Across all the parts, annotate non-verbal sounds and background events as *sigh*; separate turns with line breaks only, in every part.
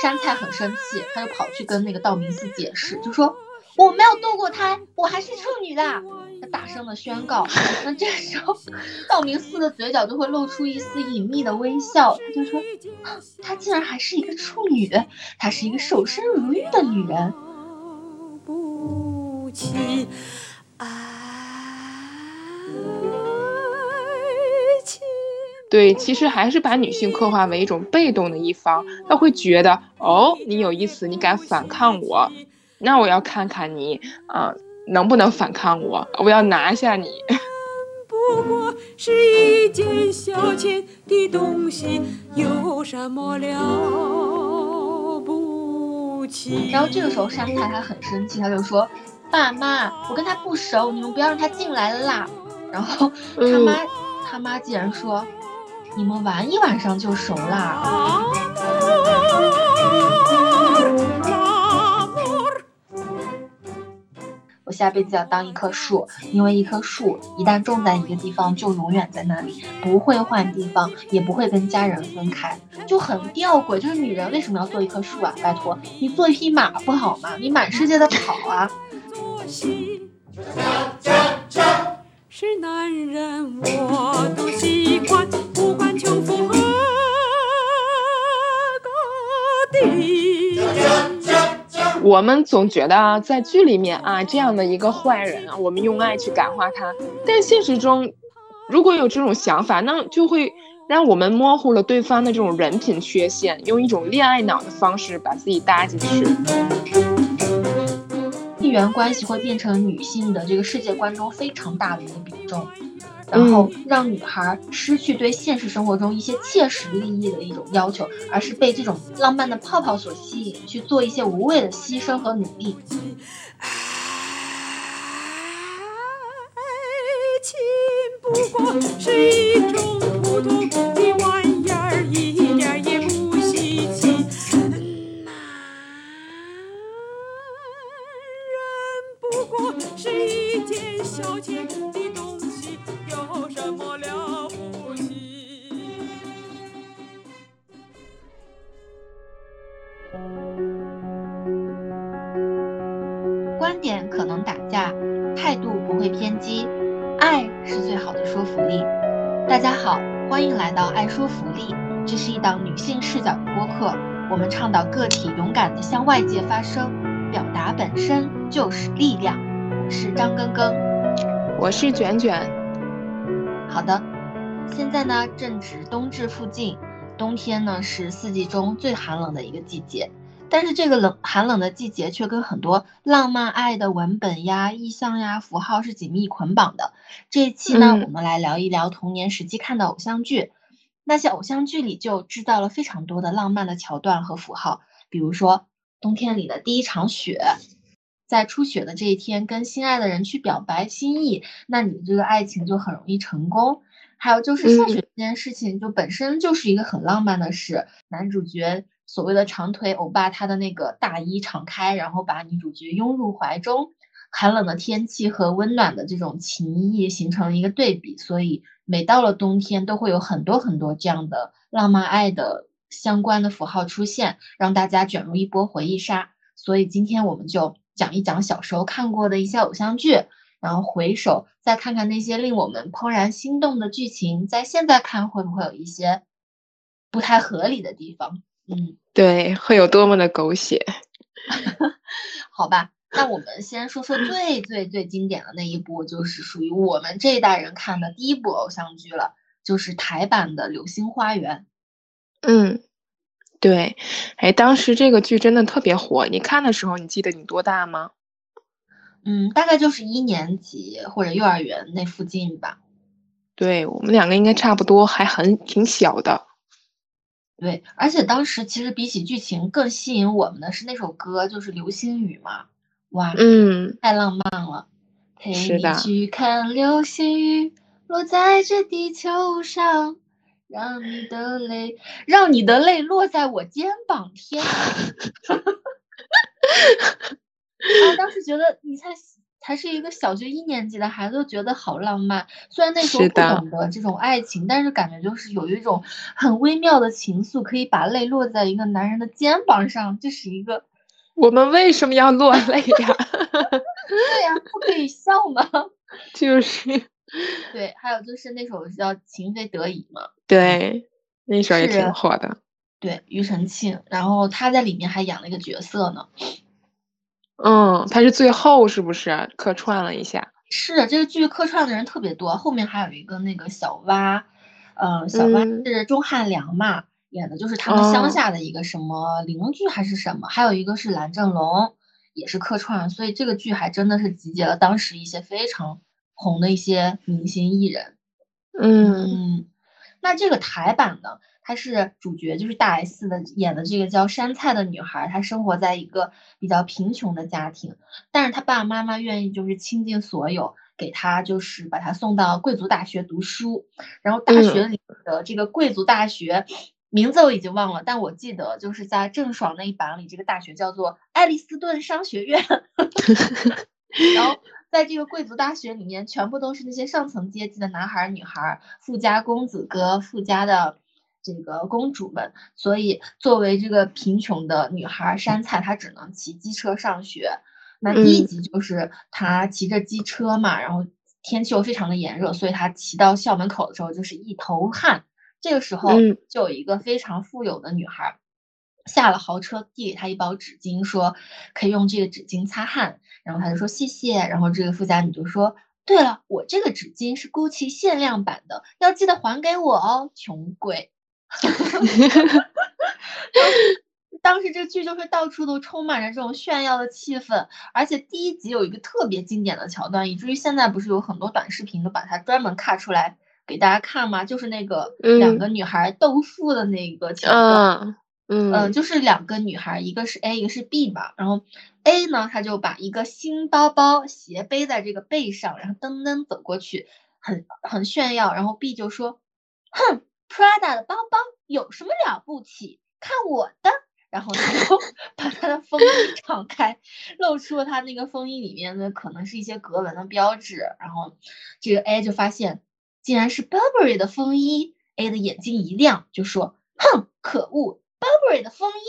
山菜很生气，他就跑去跟那个道明寺解释，就说我没有堕过胎，我还是处女的。他大声的宣告。那这时候，道明寺的嘴角就会露出一丝隐秘的微笑，他就说，她竟然还是一个处女，她是一个守身如玉的女人。
对，其实还是把女性刻画为一种被动的一方，他会觉得哦，你有意思，你敢反抗我，那我要看看你啊，能不能反抗我，我要拿下你。不过是一件小钱的东西，有什么了
不起？然后这个时候山太太很生气，他就说：“爸妈，我跟他不熟，你们不要让他进来了啦。”然后他妈他妈竟然说。你们玩一晚上就熟啦！我下辈子要当一棵树，因为一棵树一旦种在一个地方，就永远在那里，不会换地方，也不会跟家人分开，就很吊诡。就是女人为什么要做一棵树啊？拜托，你做一匹马不好吗？你满世界的跑啊！是男人我都喜欢，不管穷富何
地。我们总觉得啊，在剧里面啊，这样的一个坏人啊，我们用爱去感化他。但现实中，如果有这种想法，那就会让我们模糊了对方的这种人品缺陷，用一种恋爱脑的方式把自己搭进去。
地缘关系会变成女性的这个世界观中非常大的一个比重，然后让女孩失去对现实生活中一些切实利益的一种要求，而是被这种浪漫的泡泡所吸引，去做一些无谓的牺牲和努力。爱情不过是一种普通档女性视角的播客，我们倡导个体勇敢的向外界发声，表达本身就是力量。我是张根根，
我是卷卷。
好的，现在呢正值冬至附近，冬天呢是四季中最寒冷的一个季节。但是这个冷寒冷的季节却跟很多浪漫爱的文本呀、意象呀、符号是紧密捆绑的。这一期呢，我们来聊一聊童年时期看的偶像剧，那些偶像剧里就制造了非常多的浪漫的桥段和符号，比如说冬天里的第一场雪。在初雪的这一天，跟心爱的人去表白心意，那你这个爱情就很容易成功。还有就是下雪这件事情，就本身就是一个很浪漫的事。男主角所谓的长腿欧巴，他的那个大衣敞开，然后把女主角拥入怀中。寒冷的天气和温暖的这种情谊形成了一个对比，所以每到了冬天，都会有很多很多这样的浪漫爱的相关的符号出现，让大家卷入一波回忆杀。所以今天我们就。讲一讲小时候看过的一些偶像剧，然后回首再看看那些令我们怦然心动的剧情，在现在看会不会有一些不太合理的地方？
嗯，对，会有多么的狗血？*laughs*
好吧，那我们先说说最最最经典的那一部，就是属于我们这一代人看的第一部偶像剧了，就是台版的《流星花园》。
嗯。对，哎，当时这个剧真的特别火。你看的时候，你记得你多大吗？
嗯，大概就是一年级或者幼儿园那附近吧。
对我们两个应该差不多，还很挺小的。
对，而且当时其实比起剧情更吸引我们的是那首歌，就是《流星雨》嘛。哇，
嗯，
太浪漫了。陪
你
去看流星雨，落在这地球上。让你的泪，让你的泪落在我肩膀，天啊！当时觉得你才才是一个小学一年级的孩子，都觉得好浪漫。虽然那时候不懂得这种爱情，但是感觉就是有一种很微妙的情愫，可以把泪落在一个男人的肩膀上，这是一个。
我们为什么要落泪呀？
对呀，不可以笑吗？*laughs*
就是。
对，还有就是那首叫《情非得已》嘛。
对，那首也挺火的。
对，庾澄庆，然后他在里面还演了一个角色呢。
嗯，他是最后是不是客串了一下？
是，这个剧客串的人特别多，后面还有一个那个小蛙，嗯，小蛙是钟汉良嘛，演的就是他们乡下的一个什么邻居还是什么，还有一个是蓝正龙，也是客串，所以这个剧还真的是集结了当时一些非常红的一些明星艺人。嗯，那这个台版呢？它是主角，就是大 S 的演的这个叫山菜的女孩，她生活在一个比较贫穷的家庭，但是她爸爸妈妈愿意就是倾尽所有给她，就是把她送到贵族大学读书，然后大学里的这个贵族大学名字我已经忘了，但我记得就是在郑爽那一版里，这个大学叫做爱丽斯顿商学院，*laughs* 然后在这个贵族大学里面，全部都是那些上层阶级的男孩女孩，富家公子哥，富家的。这个公主们，所以作为这个贫穷的女孩山菜，她只能骑机车上学。那第一集就是她骑着机车嘛，然后天气又非常的炎热，所以她骑到校门口的时候就是一头汗。这个时候就有一个非常富有的女孩下了豪车，递给她一包纸巾，说可以用这个纸巾擦汗。然后她就说谢谢。然后这个富家女就说：“对了，我这个纸巾是 GUCCI 限量版的，要记得还给我哦，穷鬼。*laughs* ”当时这个剧就是到处都充满着这种炫耀的气氛，而且第一集有一个特别经典的桥段，以至于现在不是有很多短视频都把它专门卡出来给大家看嘛？就是那个两个女孩斗富的那个桥段，嗯，就是两个女孩，一个是 A，一个是 B 嘛，然后 A 呢，她就把一个新包包斜背在这个背上，然后噔噔走过去，很很炫耀，然后 B 就说，哼。Prada 的包包有什么了不起？看我的！然后他就 *laughs* 把他的风衣敞开，露出了他那个风衣里面的可能是一些格纹的标志。然后这个 A 就发现竟然是 Burberry 的风衣，A 的眼睛一亮，就说：“哼，可恶，Burberry 的风衣！”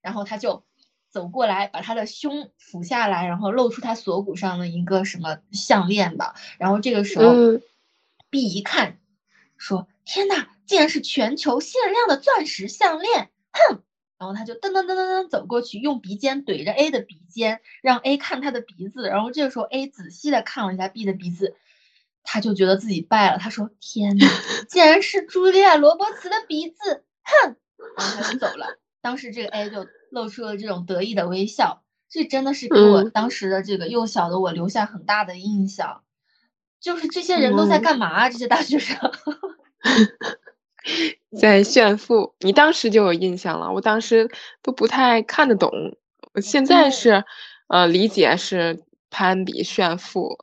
然后他就走过来，把他的胸俯下来，然后露出他锁骨上的一个什么项链吧。然后这个时候，B 一看，说：“天呐！”竟然是全球限量的钻石项链，哼！然后他就噔噔噔噔噔走过去，用鼻尖怼着 A 的鼻尖，让 A 看他的鼻子。然后这个时候 A 仔细的看了一下 B 的鼻子，他就觉得自己败了。他说：“天哪，竟然是朱莉亚·罗伯茨的鼻子，哼！”然后他就走了。当时这个 A 就露出了这种得意的微笑，这真的是给我当时的这个幼小的我留下很大的印象。就是这些人都在干嘛啊？这些大学生。*laughs*
在炫富，你当时就有印象了，我当时都不太看得懂。我现在是，呃，理解是攀比炫富，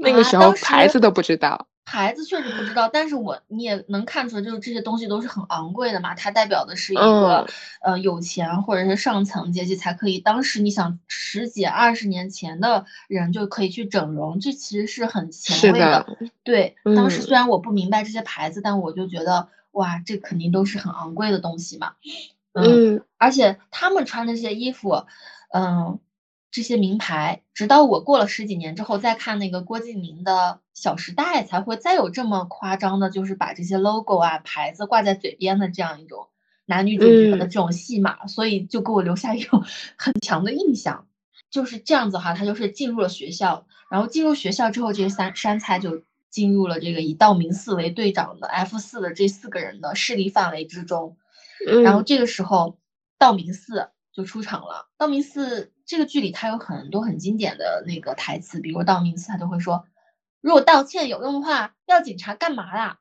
那个时候牌子都不知道。
牌子确实不知道，但是我你也能看出来，就是这些东西都是很昂贵的嘛。它代表的是一个呃有钱或者是上层阶级才可以。当时你想十几二十年前的人就可以去整容，这其实是很前卫的。对，当时虽然我不明白这些牌子，但我就觉得哇，这肯定都是很昂贵的东西嘛。嗯，而且他们穿的这些衣服，嗯。这些名牌，直到我过了十几年之后再看那个郭敬明的《小时代》，才会再有这么夸张的，就是把这些 logo 啊牌子挂在嘴边的这样一种男女主角的这种戏码，所以就给我留下一种 *laughs* 很强的印象。就是这样子哈，他就是进入了学校，然后进入学校之后，这些三山菜就进入了这个以道明寺为队长的 F 四的这四个人的势力范围之中。然后这个时候，道明寺就出场了。道明寺。这个剧里他有很多很经典的那个台词，比如道明寺他都会说，如果道歉有用的话，要警察干嘛啦？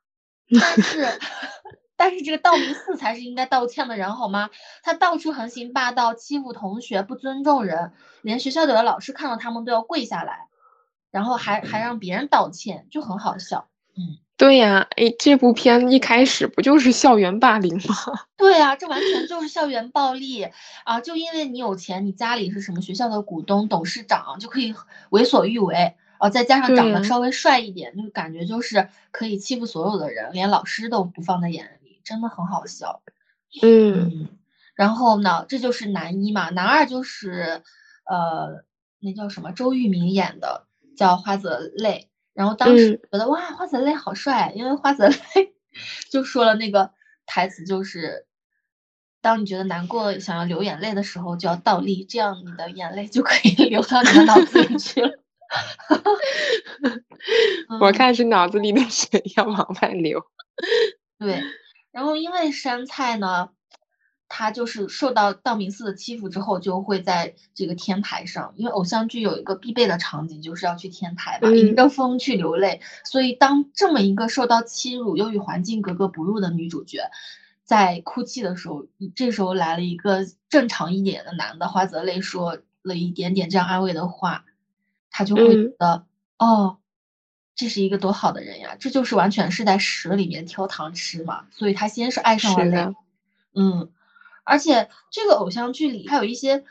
但是，*laughs* 但是这个道明寺才是应该道歉的人好吗？他到处横行霸道，欺负同学，不尊重人，连学校里的老师看到他们都要跪下来，然后还还让别人道歉，就很好笑。嗯
对呀，哎，这部片一开始不就是校园霸凌吗？*laughs*
对呀，这完全就是校园暴力啊！就因为你有钱，你家里是什么学校的股东、董事长，就可以为所欲为啊！再加上长得稍微帅一点，就感觉就是可以欺负所有的人，连老师都不放在眼里，真的很好笑。
嗯，
然后呢，这就是男一嘛，男二就是呃，那叫什么？周渝民演的，叫花泽类。然后当时觉得哇，花泽类好帅，因为花泽类 *laughs* 就说了那个台词，就是当你觉得难过、想要流眼泪的时候，就要倒立，这样你的眼泪就可以 *laughs* 流到你的脑子里去了。*laughs*
我看是脑子里的水要往外流。
对，然后因为山菜呢。他就是受到道明寺的欺负之后，就会在这个天台上，因为偶像剧有一个必备的场景，就是要去天台嘛，迎着风去流泪。所以当这么一个受到欺辱又与环境格格不入的女主角，在哭泣的时候，这时候来了一个正常一点的男的花泽类，说了一点点这样安慰的话，他就会觉得，哦，这是一个多好的人呀，这就是完全是在屎里面挑糖吃嘛。所以他先是爱上了泪，嗯。而且这个偶像剧里还有一些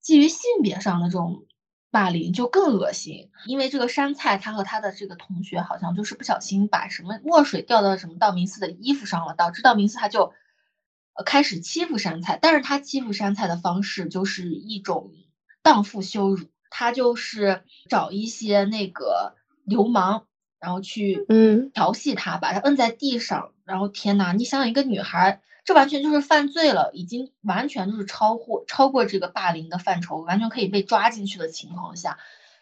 基于性别上的这种霸凌，就更恶心。因为这个山菜他和他的这个同学好像就是不小心把什么墨水掉到什么道明寺的衣服上了，导致道明寺他就呃开始欺负山菜。但是他欺负山菜的方式就是一种荡妇羞辱，他就是找一些那个流氓，然后去
嗯
调戏他，把他摁在地上。然后天呐，你想想一个女孩。这完全就是犯罪了，已经完全就是超乎超过这个霸凌的范畴，完全可以被抓进去的情况下，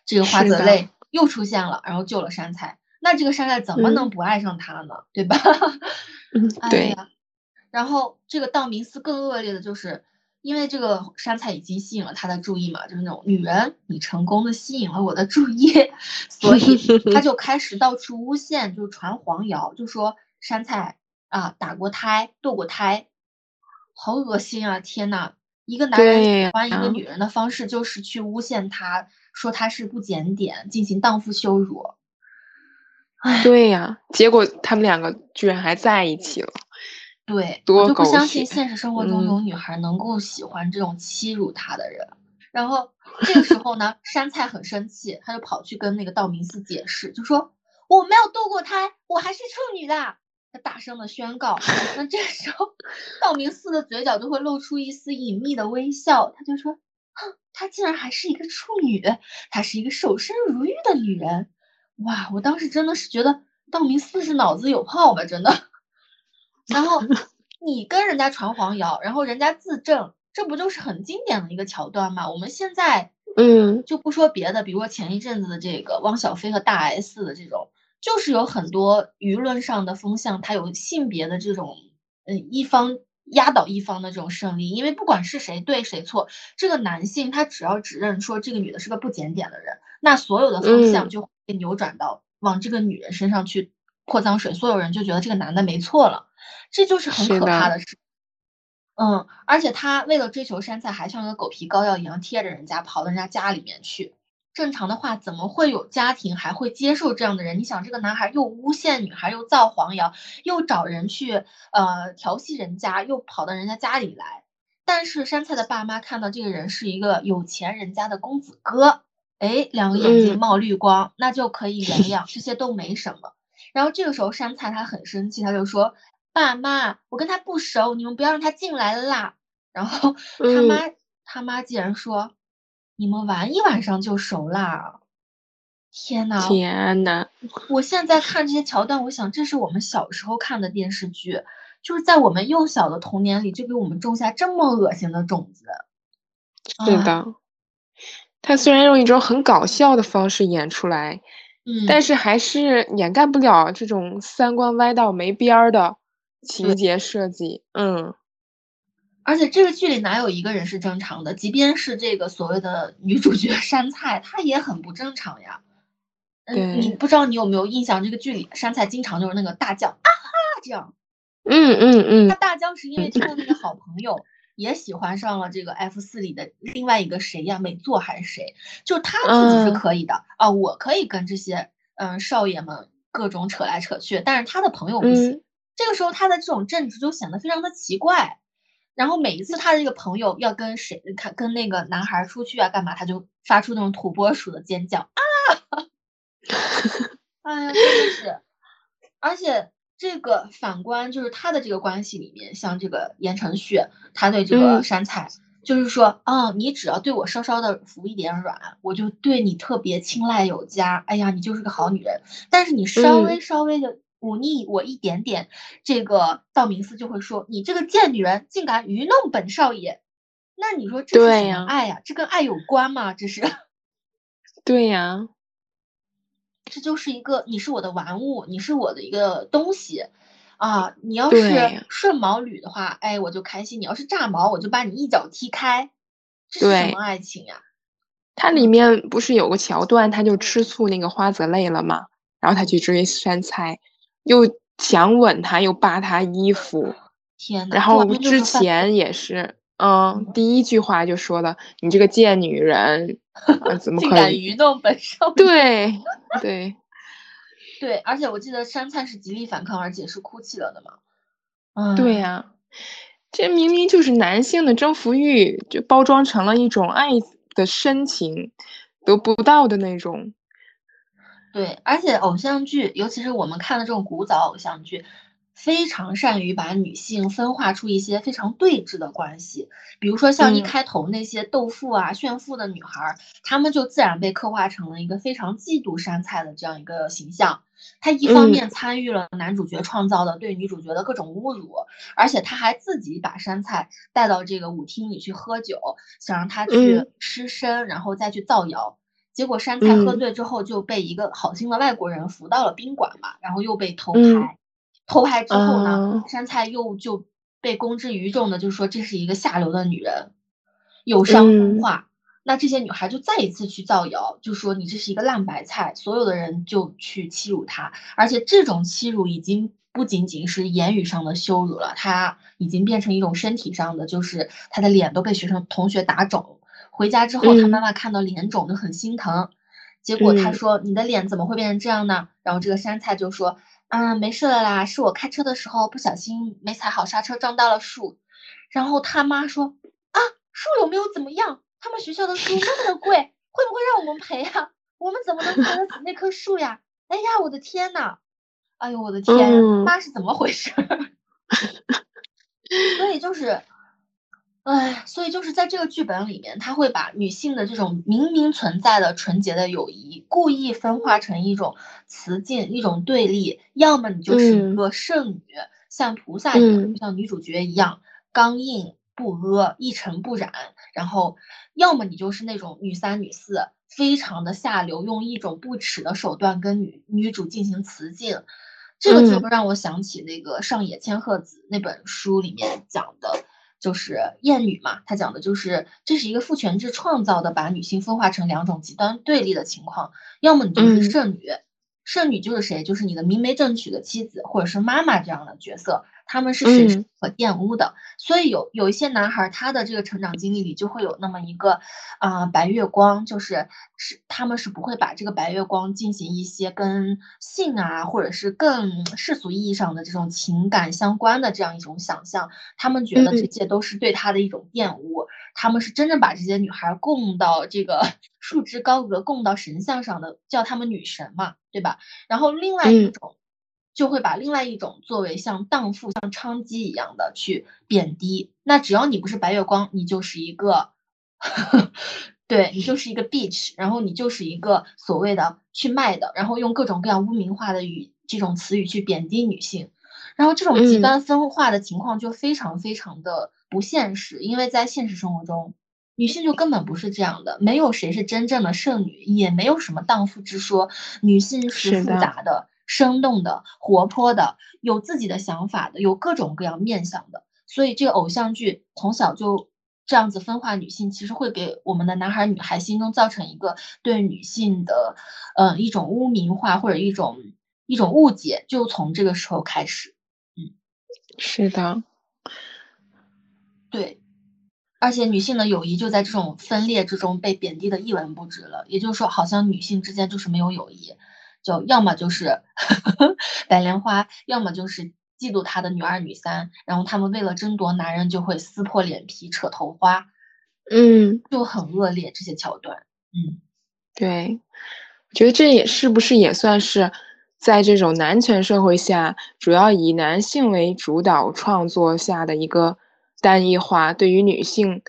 这个花泽类又出现了，然后救了山菜。那这个山菜怎么能不爱上他呢？对吧？*laughs*
嗯，对。
然后这个道明寺更恶劣的就是，因为这个山菜已经吸引了他的注意嘛，就是那种女人，你成功的吸引了我的注意，*laughs* 所以他就开始到处诬陷，就传黄谣，就说山菜。啊，打过胎，堕过胎，好恶心啊！天呐，一个男人喜欢一个女人的方式就是去诬陷她，说她是不检点，进行荡妇羞辱。
对呀，结果他们两个居然还在一起了。
对，我就不相信现实生活中有女孩能够喜欢这种欺辱她的人。然后这个时候呢，山菜很生气，他就跑去跟那个道明寺解释，就说我没有堕过胎，我还是处女的。大声的宣告，那这时候道明寺的嘴角就会露出一丝隐秘的微笑，他就说：“哼，她竟然还是一个处女，她是一个守身如玉的女人。”哇，我当时真的是觉得道明寺是脑子有泡吧，真的。然后 *laughs* 你跟人家传黄谣，然后人家自证，这不就是很经典的一个桥段吗？我们现在
嗯
就不说别的，比如说前一阵子的这个汪小菲和大 S 的这种。就是有很多舆论上的风向，它有性别的这种，嗯，一方压倒一方的这种胜利。因为不管是谁对谁错，这个男性他只要指认说这个女的是个不检点的人，那所有的风向就会扭转到往这个女人身上去泼脏水，所有人就觉得这个男的没错了，这就是很可怕的事。嗯，而且他为了追求山菜，还像个狗皮膏药一样贴着人家跑到人家家里面去。正常的话，怎么会有家庭还会接受这样的人？你想，这个男孩又诬陷女孩，又造黄谣，又找人去呃调戏人家，又跑到人家家里来。但是山菜的爸妈看到这个人是一个有钱人家的公子哥，哎，两个眼睛冒绿光，那就可以原谅，这些都没什么。然后这个时候山菜他很生气，他就说：“爸妈，我跟他不熟，你们不要让他进来了啦。”然后他妈他妈竟然说。你们玩一晚上就熟啦！天呐，
天呐，
我现在看这些桥段，我想这是我们小时候看的电视剧，就是在我们幼小的童年里就给我们种下这么恶心的种子。
是的，他虽然用一种很搞笑的方式演出来，
嗯，
但是还是掩盖不了这种三观歪到没边儿的情节设计。嗯。
而且这个剧里哪有一个人是正常的？即便是这个所谓的女主角山菜，她也很不正常呀。嗯，你不知道你有没有印象？这个剧里山菜经常就是那个大叫啊哈这样。
嗯嗯嗯。
他大叫是因为他的那个好朋友也喜欢上了这个 F 四里的另外一个谁呀？美作还是谁？就他自己是可以的啊，我可以跟这些嗯少爷们。各种扯来扯去，但是他的朋友不行。这个时候他的这种正直就显得非常的奇怪。然后每一次他的这个朋友要跟谁，他跟那个男孩出去啊，干嘛，他就发出那种土拨鼠的尖叫啊！*laughs* 哎呀，真的是，而且这个反观就是他的这个关系里面，像这个言承旭，他对这个山菜，就是说，嗯，你只要对我稍稍的服一点软，我就对你特别青睐有加。哎呀，你就是个好女人。但是你稍微稍微的。忤逆我一点点，这个道明寺就会说：“你这个贱女人，竟敢愚弄本少爷！”那你说这是什么爱呀？这跟爱有关吗？这是？*laughs*
对呀，
这就是一个你是我的玩物，你是我的一个东西啊！你要是顺毛捋的话，哎，我就开心；你要是炸毛，我就把你一脚踢开。这是什么爱情呀？
它里面不是有个桥段，他就吃醋那个花泽类了吗？然后他去追山菜。又强吻他，又扒他衣服，
天
然后之前也是，嗯，第一句话就说了：“你这个贱女人，*laughs* 怎么可以
愚弄本少？”
对对 *laughs*
对，而且我记得山菜是极力反抗，而且是哭泣了的嘛。
嗯，对呀，这明明就是男性的征服欲，就包装成了一种爱的深情，得不到的那种。
对，而且偶像剧，尤其是我们看的这种古早偶像剧，非常善于把女性分化出一些非常对峙的关系。比如说像一开头那些斗富啊、炫富的女孩，她们就自然被刻画成了一个非常嫉妒山菜的这样一个形象。她一方面参与了男主角创造的对女主角的各种侮辱，而且她还自己把山菜带到这个舞厅里去喝酒，想让她去失身，然后再去造谣。结果山菜喝醉之后就被一个好心的外国人扶到了宾馆嘛，然后又被偷拍，偷拍之后呢，山菜又就被公之于众的，就是说这是一个下流的女人，有伤风化。那这些女孩就再一次去造谣，就说你这是一个烂白菜，所有的人就去欺辱她，而且这种欺辱已经不仅仅是言语上的羞辱了，她已经变成一种身体上的，就是她的脸都被学生同学打肿。回家之后，他妈妈看到脸肿就很心疼，结果他说：“你的脸怎么会变成这样呢？”然后这个山菜就说：“啊，没事了啦，是我开车的时候不小心没踩好刹车撞到了树。”然后他妈说：“啊，树有没有怎么样？他们学校的树那么的贵，会不会让我们赔呀？我们怎么能赔得起那棵树呀？”哎呀，我的天呐！哎呦，我的天，妈是怎么回事？*laughs* 所以就是。哎，所以就是在这个剧本里面，他会把女性的这种明明存在的纯洁的友谊，故意分化成一种雌竞，一种对立。要么你就是一个圣女，像菩萨一样，像女主角一样刚硬不阿、一尘不染；然后，要么你就是那种女三、女四，非常的下流，用一种不耻的手段跟女女主进行雌竞。这个就会让我想起那个上野千鹤子那本书里面讲的。就是厌女嘛，他讲的就是这是一个父权制创造的，把女性分化成两种极端对立的情况，要么你就是剩女，剩女就是谁？就是你的明媒正娶的妻子，或者是妈妈这样的角色。他们是谁是可玷污的，所以有有一些男孩，他的这个成长经历里就会有那么一个啊白月光，就是是他们是不会把这个白月光进行一些跟性啊，或者是更世俗意义上的这种情感相关的这样一种想象，他们觉得这些都是对他的一种玷污，他们是真正把这些女孩供到这个束之高阁，供到神像上的，叫他们女神嘛，对吧？然后另外一种。就会把另外一种作为像荡妇、像娼妓一样的去贬低。那只要你不是白月光，你就是一个，*laughs* 对你就是一个 bitch，然后你就是一个所谓的去卖的，然后用各种各样污名化的语这种词语去贬低女性。然后这种极端分化的情况就非常非常的不现实，因为在现实生活中，女性就根本不是这样的，没有谁是真正的剩女，也没有什么荡妇之说。女性是复杂的。生动的、活泼的、有自己的想法的、有各种各样面相的，所以这个偶像剧从小就这样子分化女性，其实会给我们的男孩女孩心中造成一个对女性的，嗯，一种污名化或者一种一种误解，就从这个时候开始。嗯，
是的，
对，而且女性的友谊就在这种分裂之中被贬低的一文不值了。也就是说，好像女性之间就是没有友谊。就要么就是 *laughs* 白莲花，要么就是嫉妒他的女二女三，然后他们为了争夺男人就会撕破脸皮扯头花，
嗯，
就很恶劣这些桥段。嗯，
对，我觉得这也是不是也算是在这种男权社会下，主要以男性为主导创作下的一个单一化，对于女性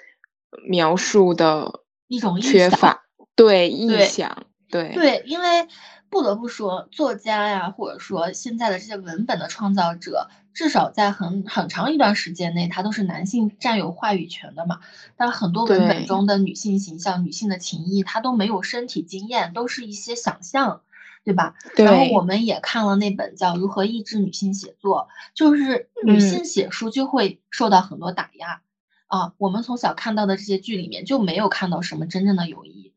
描述的
一种
缺乏，对臆想，
对对，因为。不得不说，作家呀，或者说现在的这些文本的创造者，至少在很很长一段时间内，他都是男性占有话语权的嘛。但很多文本中的女性形象、女性的情谊，她都没有身体经验，都是一些想象，对吧？然后我们也看了那本叫《如何抑制女性写作》，就是女性写书就会受到很多打压啊。我们从小看到的这些剧里面，就没有看到什么真正的友谊。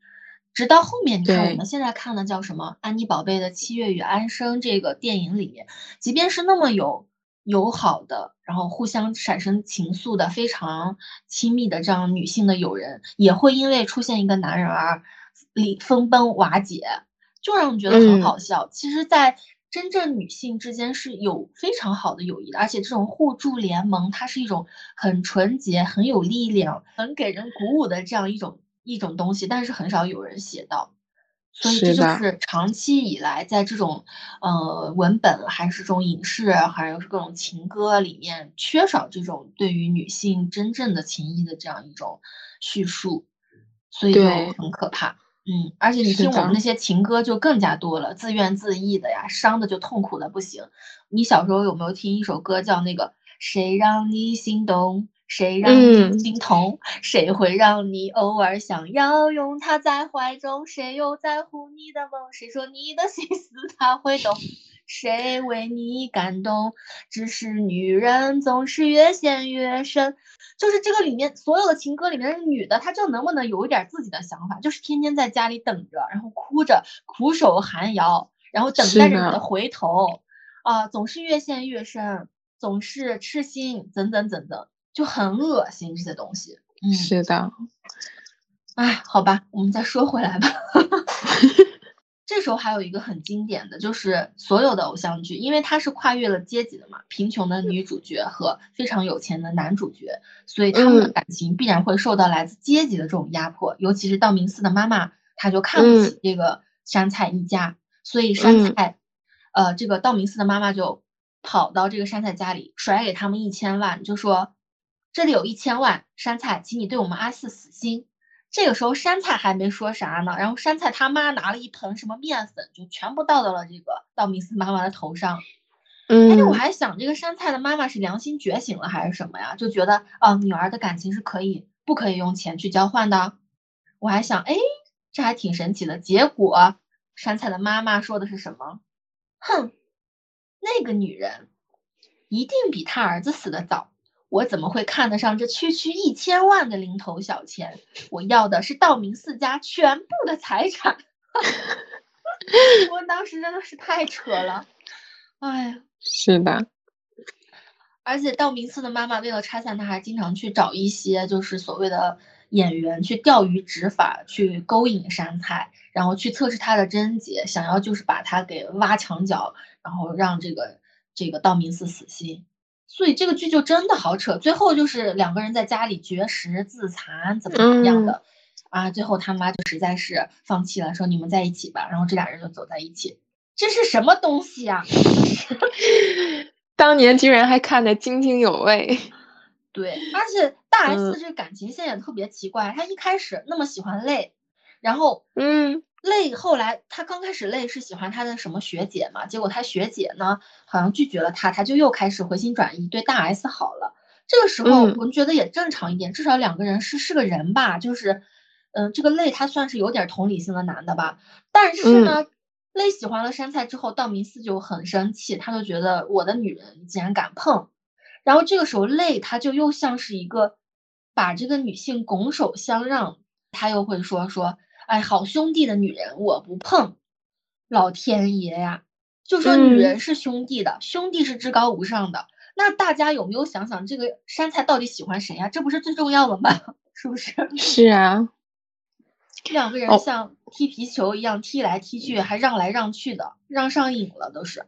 直到后面，你看我们现在看的叫什么《安妮宝贝的七月与安生》这个电影里面，即便是那么有友好的，然后互相产生情愫的非常亲密的这样女性的友人，也会因为出现一个男人而离分崩瓦解，就让人觉得很好笑。其实，在真正女性之间是有非常好的友谊的，而且这种互助联盟，它是一种很纯洁、很有力量、很给人鼓舞的这样一种。一种东西，但是很少有人写到，所以这就是长期以来在这种呃文本还是这种影视，还有是各种情歌里面缺少这种对于女性真正的情谊的这样一种叙述，所以就很可怕。嗯，而且你听我们那些情歌就更加多了，自怨自艾的呀，伤的就痛苦的不行。你小时候有没有听一首歌叫那个谁让你心动？谁让你心痛？谁会让你偶尔想要拥他在怀中？谁又在乎你的梦？谁说你的心思他会懂？谁为你感动？只是女人总是越陷越深。就是这个里面所有的情歌里面的女的，她就能不能有一点自己的想法？就是天天在家里等着，然后哭着苦守寒窑，然后等待着你的回头啊，总是越陷越深，总是痴心，怎怎怎怎。就很恶心这些东西，嗯，
是的，
哎，好吧，我们再说回来吧。*laughs* 这时候还有一个很经典的就是所有的偶像剧，因为它是跨越了阶级的嘛，贫穷的女主角和非常有钱的男主角，所以他们的感情必然会受到来自阶级的这种压迫。尤其是道明寺的妈妈，她就看不起这个山菜一家，所以山菜，呃，这个道明寺的妈妈就跑到这个山菜家里，甩给他们一千万，就说。这里有一千万，山菜，请你对我们阿四死心。这个时候，山菜还没说啥呢，然后山菜他妈拿了一盆什么面粉，就全部倒到了这个道明寺妈妈的头上。
嗯，
哎，我还想这个山菜的妈妈是良心觉醒了还是什么呀？就觉得啊，女儿的感情是可以不可以用钱去交换的？我还想，哎，这还挺神奇的。结果山菜的妈妈说的是什么？哼，那个女人一定比他儿子死的早。我怎么会看得上这区区一千万的零头小钱？我要的是道明寺家全部的财产。*laughs* 我当时真的是太扯了，哎呀，
是的。
而且道明寺的妈妈为了拆散他，还经常去找一些就是所谓的演员去钓鱼执法，去勾引杉菜，然后去测试他的贞洁，想要就是把他给挖墙角，然后让这个这个道明寺死心。所以这个剧就真的好扯，最后就是两个人在家里绝食自残，怎么怎么样的啊？最后他妈就实在是放弃了，说你们在一起吧。然后这俩人就走在一起，这是什么东西呀？*laughs*
当年居然还看得津津有味。*laughs*
对，而且大 S 这个感情线也特别奇怪，她一开始那么喜欢泪，然后
嗯。
泪后来，他刚开始累是喜欢他的什么学姐嘛？结果他学姐呢，好像拒绝了他，他就又开始回心转意，对大 S 好了。这个时候，我们觉得也正常一点，至少两个人是是个人吧。就是，嗯，这个累他算是有点同理心的男的吧。但是呢，泪喜欢了山菜之后，道明寺就很生气，他就觉得我的女人竟然敢碰。然后这个时候，累他就又像是一个把这个女性拱手相让，他又会说说。哎，好兄弟的女人我不碰，老天爷呀！就说女人是兄弟的，兄弟是至高无上的。那大家有没有想想，这个山菜到底喜欢谁呀？这不是最重要的吗？*laughs* 是不是？
是啊。
两个人像踢皮球一样踢来踢去，还让来让去的，让上瘾了都是。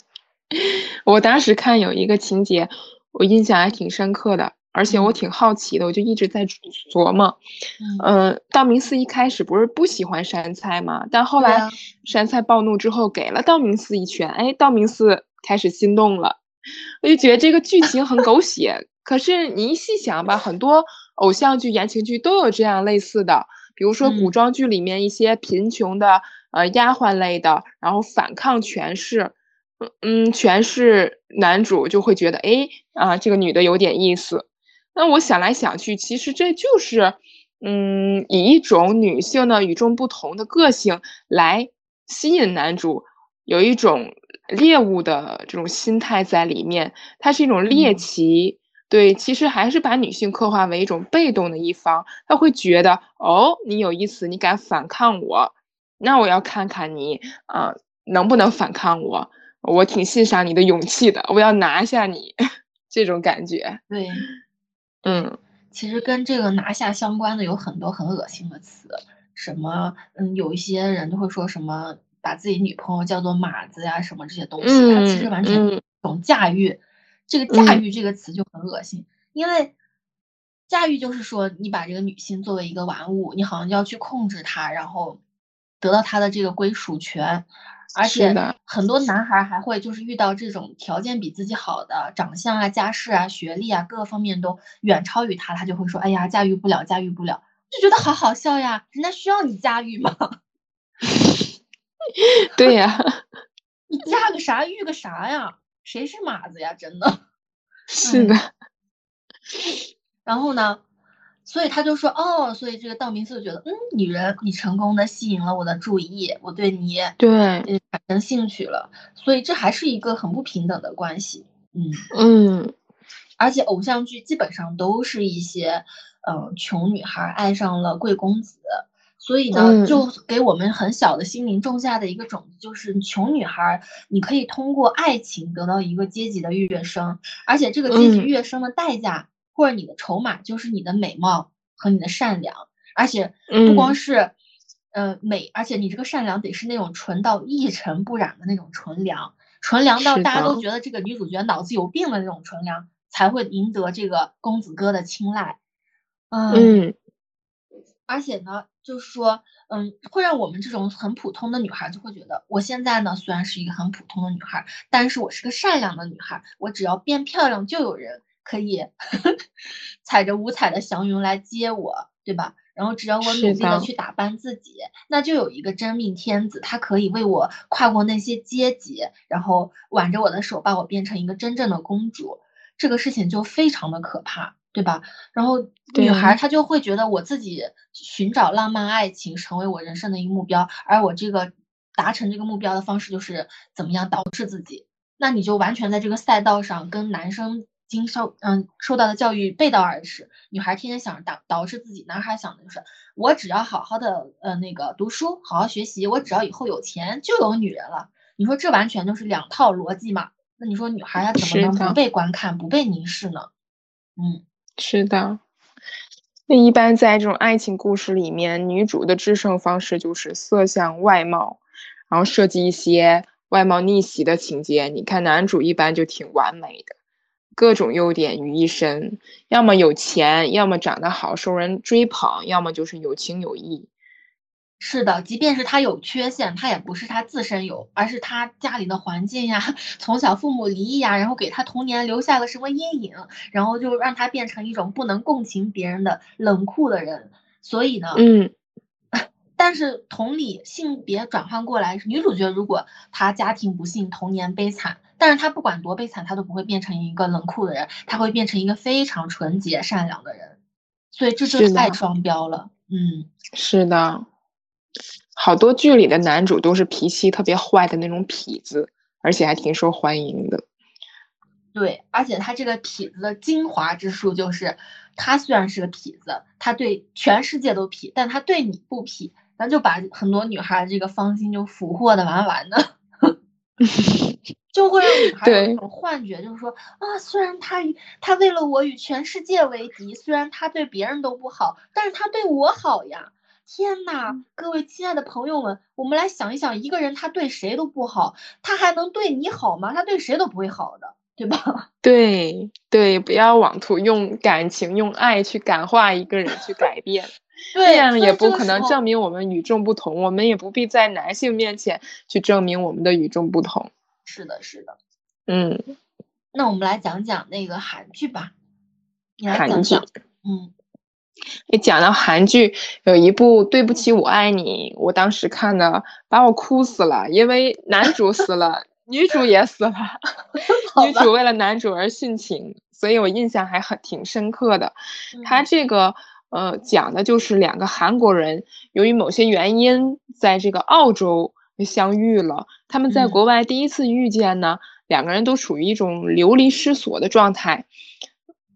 *laughs*
我当时看有一个情节，我印象还挺深刻的，而且我挺好奇的，我就一直在琢磨。嗯，道明寺一开始不是不喜欢山菜吗？但后来山菜暴怒之后，给了道明寺一拳，哎，道明寺开始心动了。我就觉得这个剧情很狗血，可是你一细想吧，很多偶像剧、言情剧都有这样类似的，比如说古装剧里面一些贫穷的呃丫鬟类的，然后反抗权势。嗯，全是男主就会觉得，哎啊，这个女的有点意思。那我想来想去，其实这就是，嗯，以一种女性的与众不同的个性来吸引男主，有一种猎物的这种心态在里面。它是一种猎奇，对，其实还是把女性刻画为一种被动的一方。他会觉得，哦，你有意思，你敢反抗我，那我要看看你啊，能不能反抗我。我挺欣赏你的勇气的，我要拿下你，*laughs* 这种感觉。
对，
嗯，
其实跟这个拿下相关的有很多很恶心的词，什么，嗯，有一些人就会说什么把自己女朋友叫做马子呀，什么这些东西，它其实完全一种驾驭。这个驾驭这个词就很恶心，因为驾驭就是说你把这个女性作为一个玩物，你好像要去控制她，然后得到她的这个归属权。而且很多男孩还会就是遇到这种条件比自己好的，长相啊、家世啊、学历啊各个方面都远超于他，他就会说：“哎呀，驾驭不了，驾驭不了。”就觉得好好笑呀，人家需要你驾驭吗？*laughs*
对呀，*laughs*
你驾个啥驭个啥呀？谁是马子呀？真的 *laughs*
是的。
然后呢？所以他就说，哦，所以这个道明寺就觉得，嗯，女人，你成功的吸引了我的注意，我对你
对。
产生兴趣了，所以这还是一个很不平等的关系，嗯。
嗯，
而且偶像剧基本上都是一些，嗯，穷女孩爱上了贵公子，所以呢，就给我们很小的心灵种下的一个种子，就是穷女孩，你可以通过爱情得到一个阶级的跃升，而且这个阶级跃升的代价。或者你的筹码就是你的美貌和你的善良，而且不光是，呃美，而且你这个善良得是那种纯到一尘不染的那种纯良，纯良到大家都。觉得这个女主角脑子有病的那种纯良，才会赢得这个公子哥的青睐。嗯，而且呢，就是说，嗯，会让我们这种很普通的女孩就会觉得，我现在呢虽然是一个很普通的女孩，但是我是个善良的女孩，我只要变漂亮就有人。可以 *laughs* 踩着五彩的祥云来接我，对吧？然后只要我努力的去打扮自己，那就有一个真命天子，他可以为我跨过那些阶级，然后挽着我的手，把我变成一个真正的公主。这个事情就非常的可怕，对吧？然后女孩她就会觉得我自己寻找浪漫爱情成为我人生的一个目标，而我这个达成这个目标的方式就是怎么样捯饬自己。那你就完全在这个赛道上跟男生。经受嗯受到的教育背道而驰，女孩天天想着导导致自己，男孩想的就是我只要好好的呃那个读书，好好学习，我只要以后有钱就有女人了。你说这完全就是两套逻辑嘛？那你说女孩她怎么能不被观看、不被凝视呢？嗯，
是的。那一般在这种爱情故事里面，女主的制胜方式就是色相、外貌，然后设计一些外貌逆袭的情节。你看男主一般就挺完美的。各种优点于一身，要么有钱，要么长得好，受人追捧，要么就是有情有义。
是的，即便是他有缺陷，他也不是他自身有，而是他家里的环境呀，*laughs* 从小父母离异呀，然后给他童年留下了什么阴影，然后就让他变成一种不能共情别人的冷酷的人。所以呢，
嗯。*laughs*
但是同理，性别转换过来，女主角如果她家庭不幸，童年悲惨，但是他不管多悲惨，他都不会变成一个冷酷的人，他会变成一个非常纯洁善良的人，所以这就太双标了。嗯，
是的，好多剧里的男主都是脾气特别坏的那种痞子，而且还挺受欢迎的。
对，而且他这个痞子的精华之处就是，他虽然是个痞子，他对全世界都痞，但他对你不痞。那就把很多女孩这个芳心就俘获的完完的，就会让女 *laughs* 孩有一种幻觉，就是说啊，虽然他与他为了我与全世界为敌，虽然他对别人都不好，但是他对我好呀。天呐，各位亲爱的朋友们，我们来想一想，一个人他对谁都不好，他还能对你好吗？他对谁都不会好的，对吧？*laughs*
对对，不要妄图用感情、用爱去感化一个人，去改变，
这
样也不可能证明我们与众不同。我们也不必在男性面前去证明我们的与众不同。
是的，是的，
嗯。
那我们来讲讲那个韩剧吧。
韩剧，
嗯。
你讲到韩剧，有一部《对不起，我爱你》，我当时看的把我哭死了，因为男主死了，女主也死了，*laughs* 女主为了男主而殉情，所以我印象还很挺深刻的。他这个呃讲的就是两个韩国人，由于某些原因，在这个澳洲相遇了。他们在国外第一次遇见呢，两个人都处于一种流离失所的状态。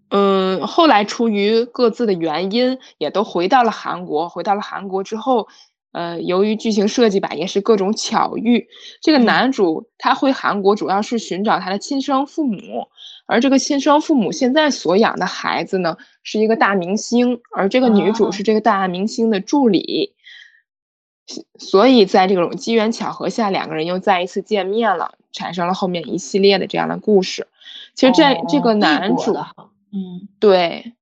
嗯，后来出于各自的原因，也都回到了韩国。回到了韩国之后，呃，由于剧情设计吧，也是各种巧遇。这个男主他回韩国，主要是寻找他的亲生父母，而这个亲生父母现在所养的孩子呢，是一个大明星，而这个女主是这个大明星的助理。所以在这种机缘巧合下，两个人又再一次见面了，产生了后面一系列的这样的故事。其实这这个男主。
嗯，
对。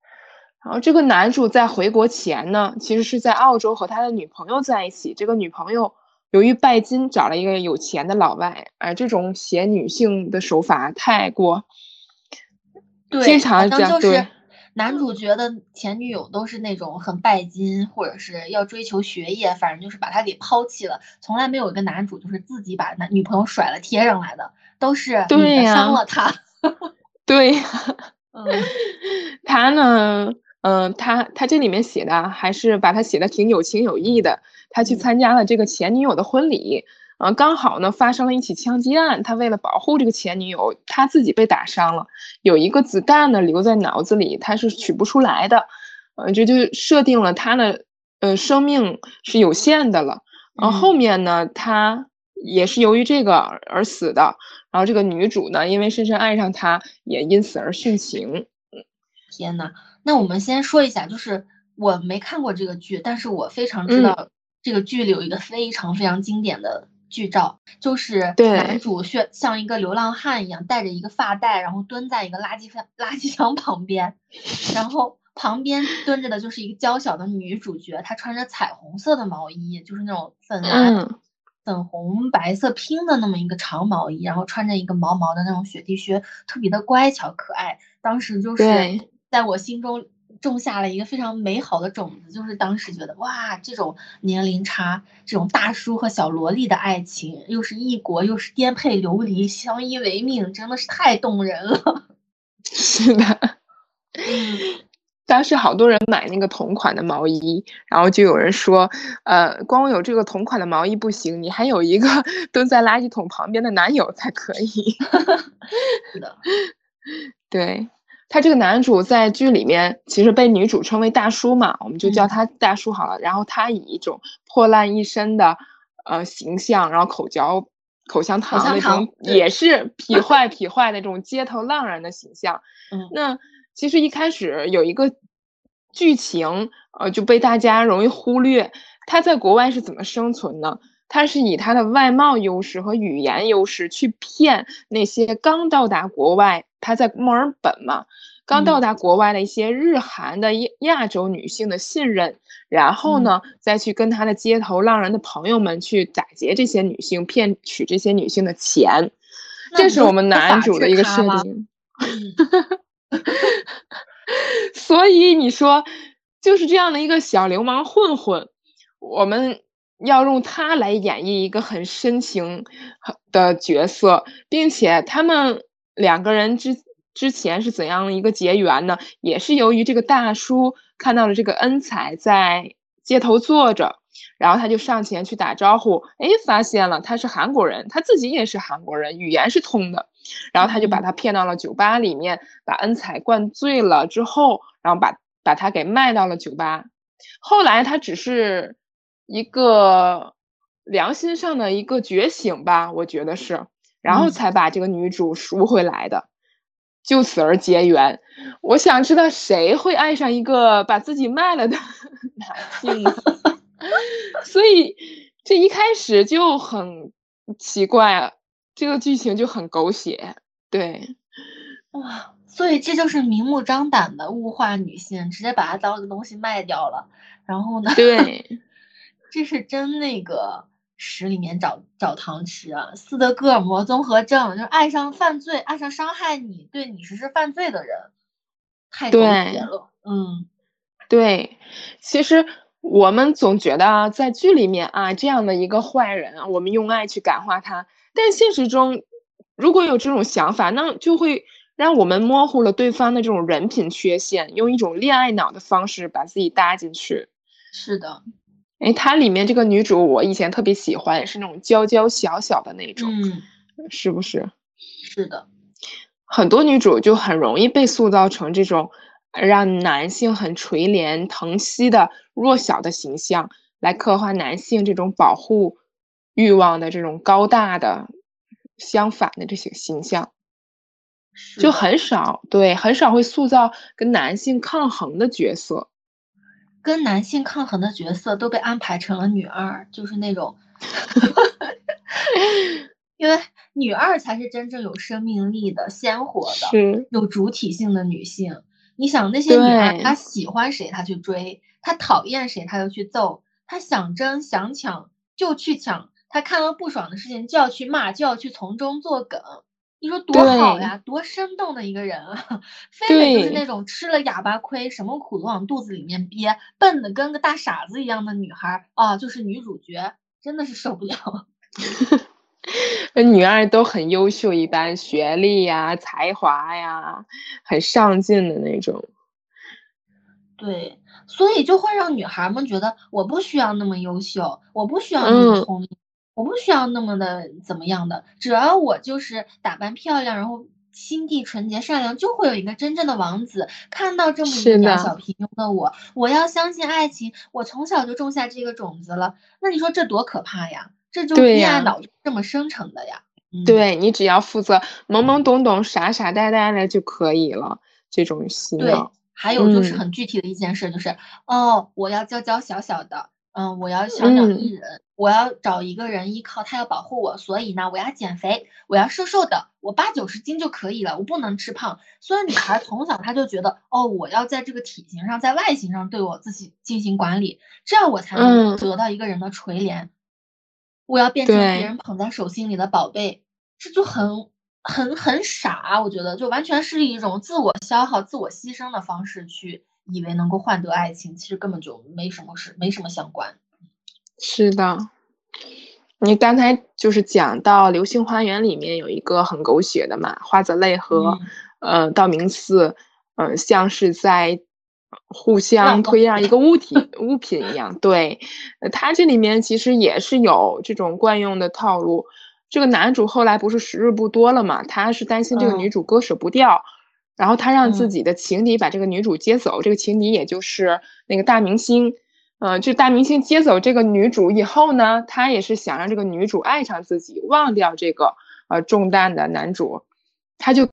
然后这个男主在回国前呢，其实是在澳洲和他的女朋友在一起。这个女朋友由于拜金找了一个有钱的老外，而这种写女性的手法太过，经常这样。
对，男主角的前女友都是那种很拜金，或者是要追求学业，反正就是把他给抛弃了。从来没有一个男主就是自己把男女朋友甩了贴上来的，都是对呀伤了他。*laughs*
对。嗯，他呢，嗯，他他这里面写的还是把他写的挺有情有义的。他去参加了这个前女友的婚礼，嗯，刚好呢发生了一起枪击案。他为了保护这个前女友，他自己被打伤了，有一个子弹呢留在脑子里，他是取不出来的，嗯，这就设定了他的呃生命是有限的了。然后后面呢，他也是由于这个而死的。然后这个女主呢，因为深深爱上他，也因此而殉情。
天呐，那我们先说一下，就是我没看过这个剧，但是我非常知道这个剧里有一个非常非常经典的剧照，就是男主像像一个流浪汉一样，带着一个发带，然后蹲在一个垃圾箱垃圾箱旁边，然后旁边蹲着的就是一个娇小的女主角，她穿着彩虹色的毛衣，就是那种粉蓝。粉红白色拼的那么一个长毛衣，然后穿着一个毛毛的那种雪地靴，特别的乖巧可爱。当时就是在我心中种下了一个非常美好的种子，就是当时觉得哇，这种年龄差，这种大叔和小萝莉的爱情，又是异国，又是颠沛流离，相依为命，真的是太动人了。*laughs*
是的。*laughs* *laughs* 当时好多人买那个同款的毛衣，然后就有人说，呃，光有这个同款的毛衣不行，你还有一个蹲在垃圾桶旁边的男友才可以。
是的，
对他这个男主在剧里面其实被女主称为大叔嘛，我们就叫他大叔好了。然后他以一种破烂一身的呃形象，然后口嚼口香糖那种，也是 *laughs* 痞坏痞坏的这种街头浪人的形象。
嗯，
那。其实一开始有一个剧情，呃，就被大家容易忽略。他在国外是怎么生存呢？他是以他的外貌优势和语言优势去骗那些刚到达国外，他在墨尔本嘛，刚到达国外的一些日韩的亚亚洲女性的信任，然后呢，再去跟他的街头浪人的朋友们去打劫这些女性，骗取这些女性的钱。这是我们男主的一个设定。*laughs* 所以你说，就是这样的一个小流氓混混，我们要用他来演绎一个很深情的角色，并且他们两个人之之前是怎样的一个结缘呢？也是由于这个大叔看到了这个恩彩在街头坐着。然后他就上前去打招呼，哎，发现了他是韩国人，他自己也是韩国人，语言是通的。然后他就把他骗到了酒吧里面，把恩彩灌醉了之后，然后把把他给卖到了酒吧。后来他只是一个良心上的一个觉醒吧，我觉得是，然后才把这个女主赎回来的，就此而结缘。我想知道谁会爱上一个把自己卖了的男性呢？*laughs* 所以这一开始就很奇怪，这个剧情就很狗血，对，
哇，所以这就是明目张胆的物化女性，直接把她当个东西卖掉了。然后呢？
对，
这是真那个屎里面找找糖吃啊！斯德哥尔摩综合症，就是爱上犯罪、爱上伤害你、对你实施犯罪的人，太狗血了。嗯，
对，其实我们总觉得啊在剧里面啊，这样的一个坏人啊，我们用爱去感化他，但现实中如果有这种想法，那就会让我们模糊了对方的这种人品缺陷，用一种恋爱脑的方式把自己搭进去。
是的，
哎，它里面这个女主我以前特别喜欢，是那种娇娇小小的那种，
嗯，
是不是？
是的，
很多女主就很容易被塑造成这种让男性很垂怜疼惜的弱小的形象，来刻画男性这种保护欲望的这种高大的相反的这些形象，就很少对很少会塑造跟男性抗衡的角色。
跟男性抗衡的角色都被安排成了女二，就是那种，*laughs* 因为女二才是真正有生命力的、鲜活的、有主体性的女性。你想那些女二，她喜欢谁她去追，她讨厌谁她就去揍，她想争想抢就去抢，她看到不爽的事情就要去骂，就要去从中作梗。你说多好呀，多生动的一个人啊！*laughs* 非得就是那种吃了哑巴亏，什么苦都往肚子里面憋，笨的跟个大傻子一样的女孩啊，就是女主角，真的是受不了。*laughs*
女二都很优秀，一般学历呀、才华呀，很上进的那种。
对，所以就会让女孩们觉得，我不需要那么优秀，我不需要那么聪明。我不需要那么的怎么样的，只要我就是打扮漂亮，然后心地纯洁善良，就会有一个真正的王子看到这么一个小平庸的我。我要相信爱情，我从小就种下这个种子了。那你说这多可怕呀？这就恋爱脑这么生成的呀？
对你只要负责懵懵懂懂、傻傻呆呆的就可以了。这种洗
脑。还有就是很具体的一件事，就是哦，我要娇娇小小的。嗯，我要小鸟依人，我要找一个人依靠，他要保护我，所以呢，我要减肥，我要瘦瘦的，我八九十斤就可以了，我不能吃胖。所以女孩从小她就觉得，哦，我要在这个体型上，在外形上对我自己进行管理，这样我才能得到一个人的垂怜。我要变成别人捧在手心里的宝贝，这就很很很傻，我觉得就完全是一种自我消耗、自我牺牲的方式去。以为能够换得爱情，其实根本就没什么事，没什么相关。
是的，你刚才就是讲到《流星花园》里面有一个很狗血的嘛，花泽类和呃道明寺，嗯，像是在互相推让一个物体物品一样。对，他这里面其实也是有这种惯用的套路。这个男主后来不是时日不多了嘛，他是担心这个女主割舍不掉。然后他让自己的情敌把这个女主接走，这个情敌也就是那个大明星，嗯，这大明星接走这个女主以后呢，他也是想让这个女主爱上自己，忘掉这个呃重担的男主，他就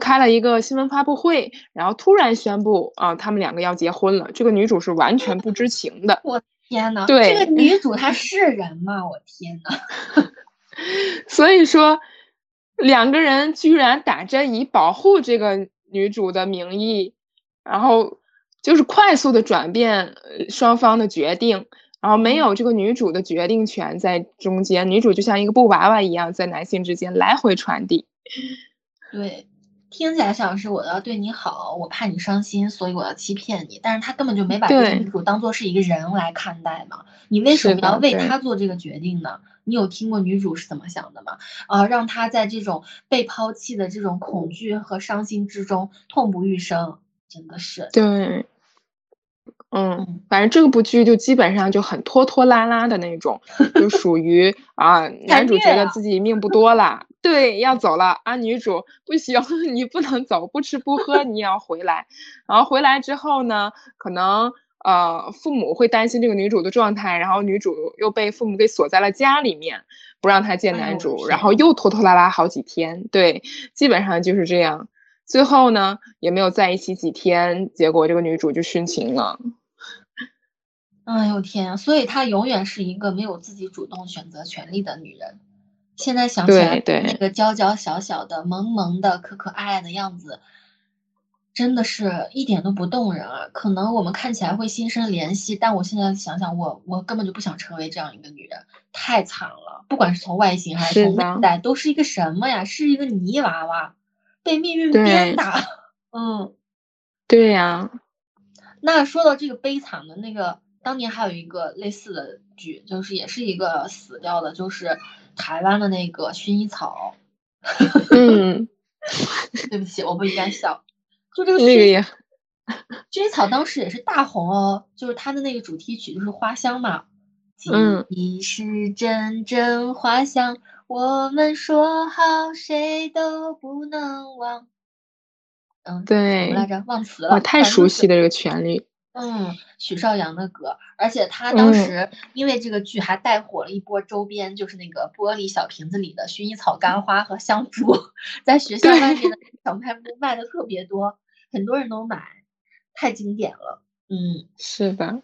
开了一个新闻发布会，然后突然宣布啊，他们两个要结婚了，这个女主是完全不知情的。
我天呐，
对，
这个女主她是人吗？我天呐，*laughs*
所以说。两个人居然打着以保护这个女主的名义，然后就是快速的转变双方的决定，然后没有这个女主的决定权在中间，女主就像一个布娃娃一样在男性之间来回传递。*laughs*
对，听起来像是我要对你好，我怕你伤心，所以我要欺骗你，但是他根本就没把这个女主当做是一个人来看待嘛，你为什么要为他做这个决定呢？你有听过女主是怎么想的吗？啊，让她在这种被抛弃的这种恐惧和伤心之中痛不欲生，真的是。
对，嗯，反正这部剧就基本上就很拖拖拉拉的那种，就属于啊，男主觉得自己命不 *laughs* 多了，对，要走了啊，女主不行，*laughs* 你不能走，不吃不喝，你也要回来。然后回来之后呢，可能。呃，父母会担心这个女主的状态，然后女主又被父母给锁在了家里面，不让她见男主，然后又拖拖拉拉好几天，对，基本上就是这样。最后呢，也没有在一起几天，结果这个女主就殉情了。*laughs*
哎呦天！所以她永远是一个没有自己主动选择权利的女人。现在想起来，那个娇娇小小的、萌萌的、可可爱爱的样子，真的是一点都不动人啊！可能我们看起来会心生怜惜，但我现在想想，我我根本就不想成为这样一个女人，太惨了。不管是从外形还是从内在，都是一个什么呀？是一个泥娃娃，被命运鞭打。嗯，
对呀。
那说到这个悲惨的那个，当年还有一个类似的剧，就是也是一个死掉的，就是。台湾的那个薰衣草，
嗯，*laughs*
对不起，我不应该笑。就这个
那个呀，
薰衣草当时也是大红哦，就是它的那个主题曲就是花香嘛。
嗯，
你是阵阵花香，我们说好谁都不能忘。嗯，
对，
什么来着？忘词了。
我太熟悉的这个旋律。
嗯，许绍洋的歌，而且他当时因为这个剧还带火了一波周边，就是那个玻璃小瓶子里的薰衣草干花和香烛，*laughs* 在学校外面的小卖部卖的特别多，很多人都买，太经典了。嗯，
是的。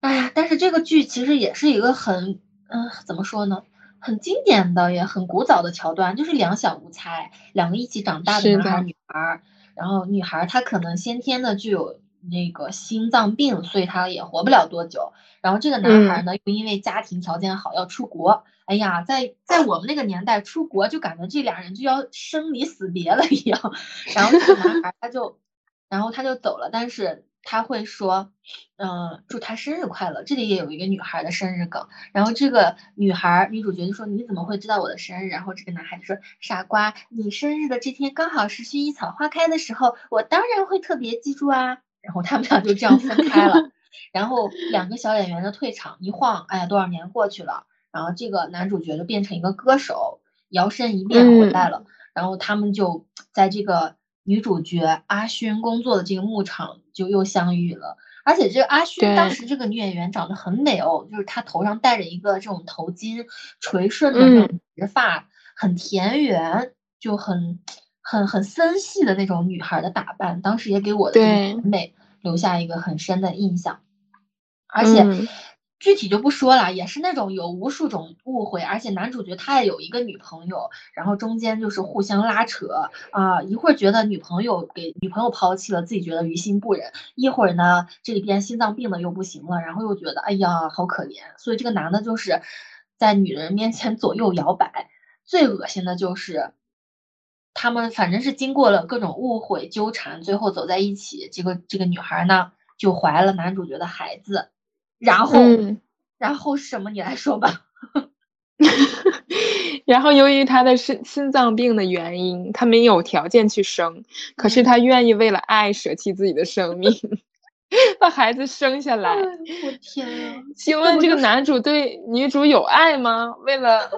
哎呀，但是这个剧其实也是一个很，嗯，怎么说呢，很经典的也很古早的桥段，就是两小无猜，两个一起长大的男孩女孩，然后女孩她可能先天的具有。那个心脏病，所以他也活不了多久。然后这个男孩呢，又因为家庭条件好要出国。哎呀，在在我们那个年代出国，就感觉这俩人就要生离死别了一样。然后这个男孩他就，然后他就走了，但是。他会说，嗯，祝他生日快乐。这里也有一个女孩的生日梗。然后这个女孩女主角就说：“你怎么会知道我的生日？”然后这个男孩就说：“傻瓜，你生日的这天刚好是薰衣草花开的时候，我当然会特别记住啊。”然后他们俩就这样分开了。然后两个小演员的退场，一晃，哎呀，多少年过去了。然后这个男主角就变成一个歌手，摇身一变回来了。然后他们就在这个。女主角阿勋工作的这个牧场就又相遇了，而且这个阿勋当时这个女演员长得很美哦，就是她头上戴着一个这种头巾，垂顺的这种直发，很田园，就很很很森系的那种女孩的打扮，当时也给我的审美留下一个很深的印象，而且。具体就不说了，也是那种有无数种误会，而且男主角他也有一个女朋友，然后中间就是互相拉扯啊，一会儿觉得女朋友给女朋友抛弃了，自己觉得于心不忍，一会儿呢这里边心脏病的又不行了，然后又觉得哎呀好可怜，所以这个男的就是在女人面前左右摇摆，最恶心的就是他们反正是经过了各种误会纠缠，最后走在一起，这个这个女孩呢就怀了男主角的孩子。然后，然后是什么？你来说吧。*laughs*
然后，由于他的心心脏病的原因，他没有条件去生，可是他愿意为了爱舍弃自己的生命，*laughs* 把孩子生下来。
我天啊！
请问这个男主对女主有爱吗？为了，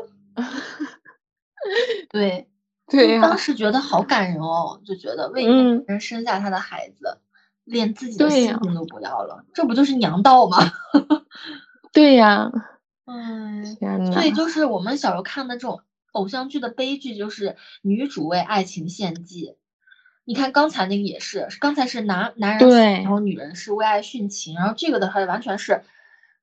对
对，
当时觉得好感人哦，就觉得为一个人生下他的孩子。连自己的性命都不要了，这不就是娘道吗？
对呀，
嗯，所以就是我们小时候看的这种偶像剧的悲剧，就是女主为爱情献祭。你看刚才那个也是，刚才是男男人，然后女人是为爱殉情，然后这个的话完全是，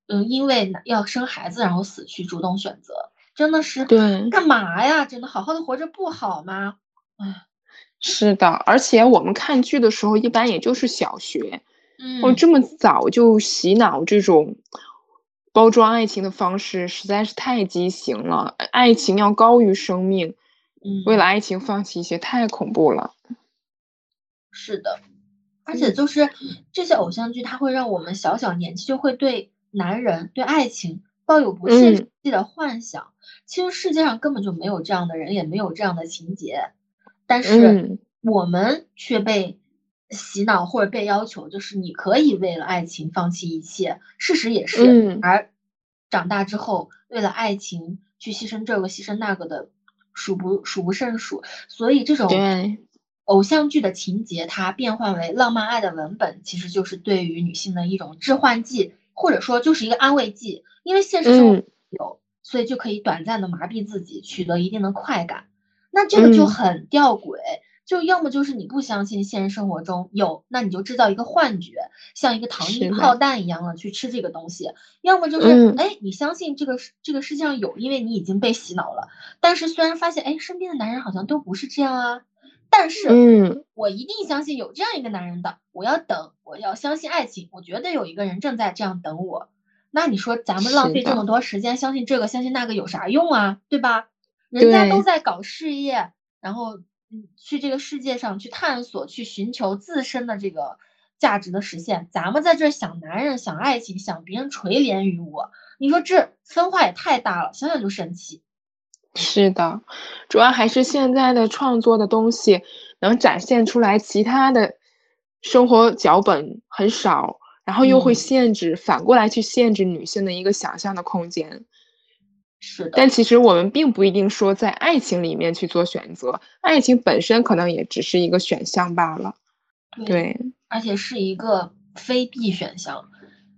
嗯，因为要生孩子然后死去，主动选择，真的是
对
干嘛呀？真的好好的活着不好吗？哎。
是的，而且我们看剧的时候，一般也就是小学，
嗯，
这么早就洗脑这种包装爱情的方式，实在是太畸形了。爱情要高于生命，
嗯，
为了爱情放弃一些，太恐怖了。
是的，而且就是这些偶像剧，它会让我们小小年纪就会对男人、对爱情抱有不切实际的幻想。其实世界上根本就没有这样的人，也没有这样的情节。但是我们却被洗脑或者被要求，就是你可以为了爱情放弃一切。事实也是，而长大之后为了爱情去牺牲这个牺牲那个的数不数不胜数。所以这种偶像剧的情节，它变换为浪漫爱的文本，其实就是对于女性的一种致幻剂，或者说就是一个安慰剂。因为现实生活有，所以就可以短暂的麻痹自己，取得一定的快感。那这个就很吊诡，就要么就是你不相信现实生活中有，那你就制造一个幻觉，像一个糖衣炮弹一样的去吃这个东西；要么就是，哎，你相信这个这个世界上有，因为你已经被洗脑了。但是虽然发现，哎，身边的男人好像都不是这样啊，但是，
嗯，
我一定相信有这样一个男人的，我要等，我要相信爱情，我觉得有一个人正在这样等我。那你说咱们浪费这么多时间相信这个相信那个有啥用啊？对吧？人家都在搞事业，然后。嗯，去这个世界上去探索，去寻求自身的这个价值的实现。咱们在这想男人，想爱情，想别人垂怜于我，你说这分化也太大了，想想就生气。
是的，主要还是现在的创作的东西能展现出来，其他的生活脚本很少，然后又会限制，反过来去限制女性的一个想象的空间。
是的，
但其实我们并不一定说在爱情里面去做选择，爱情本身可能也只是一个选项罢了。对，
而且是一个非必选项，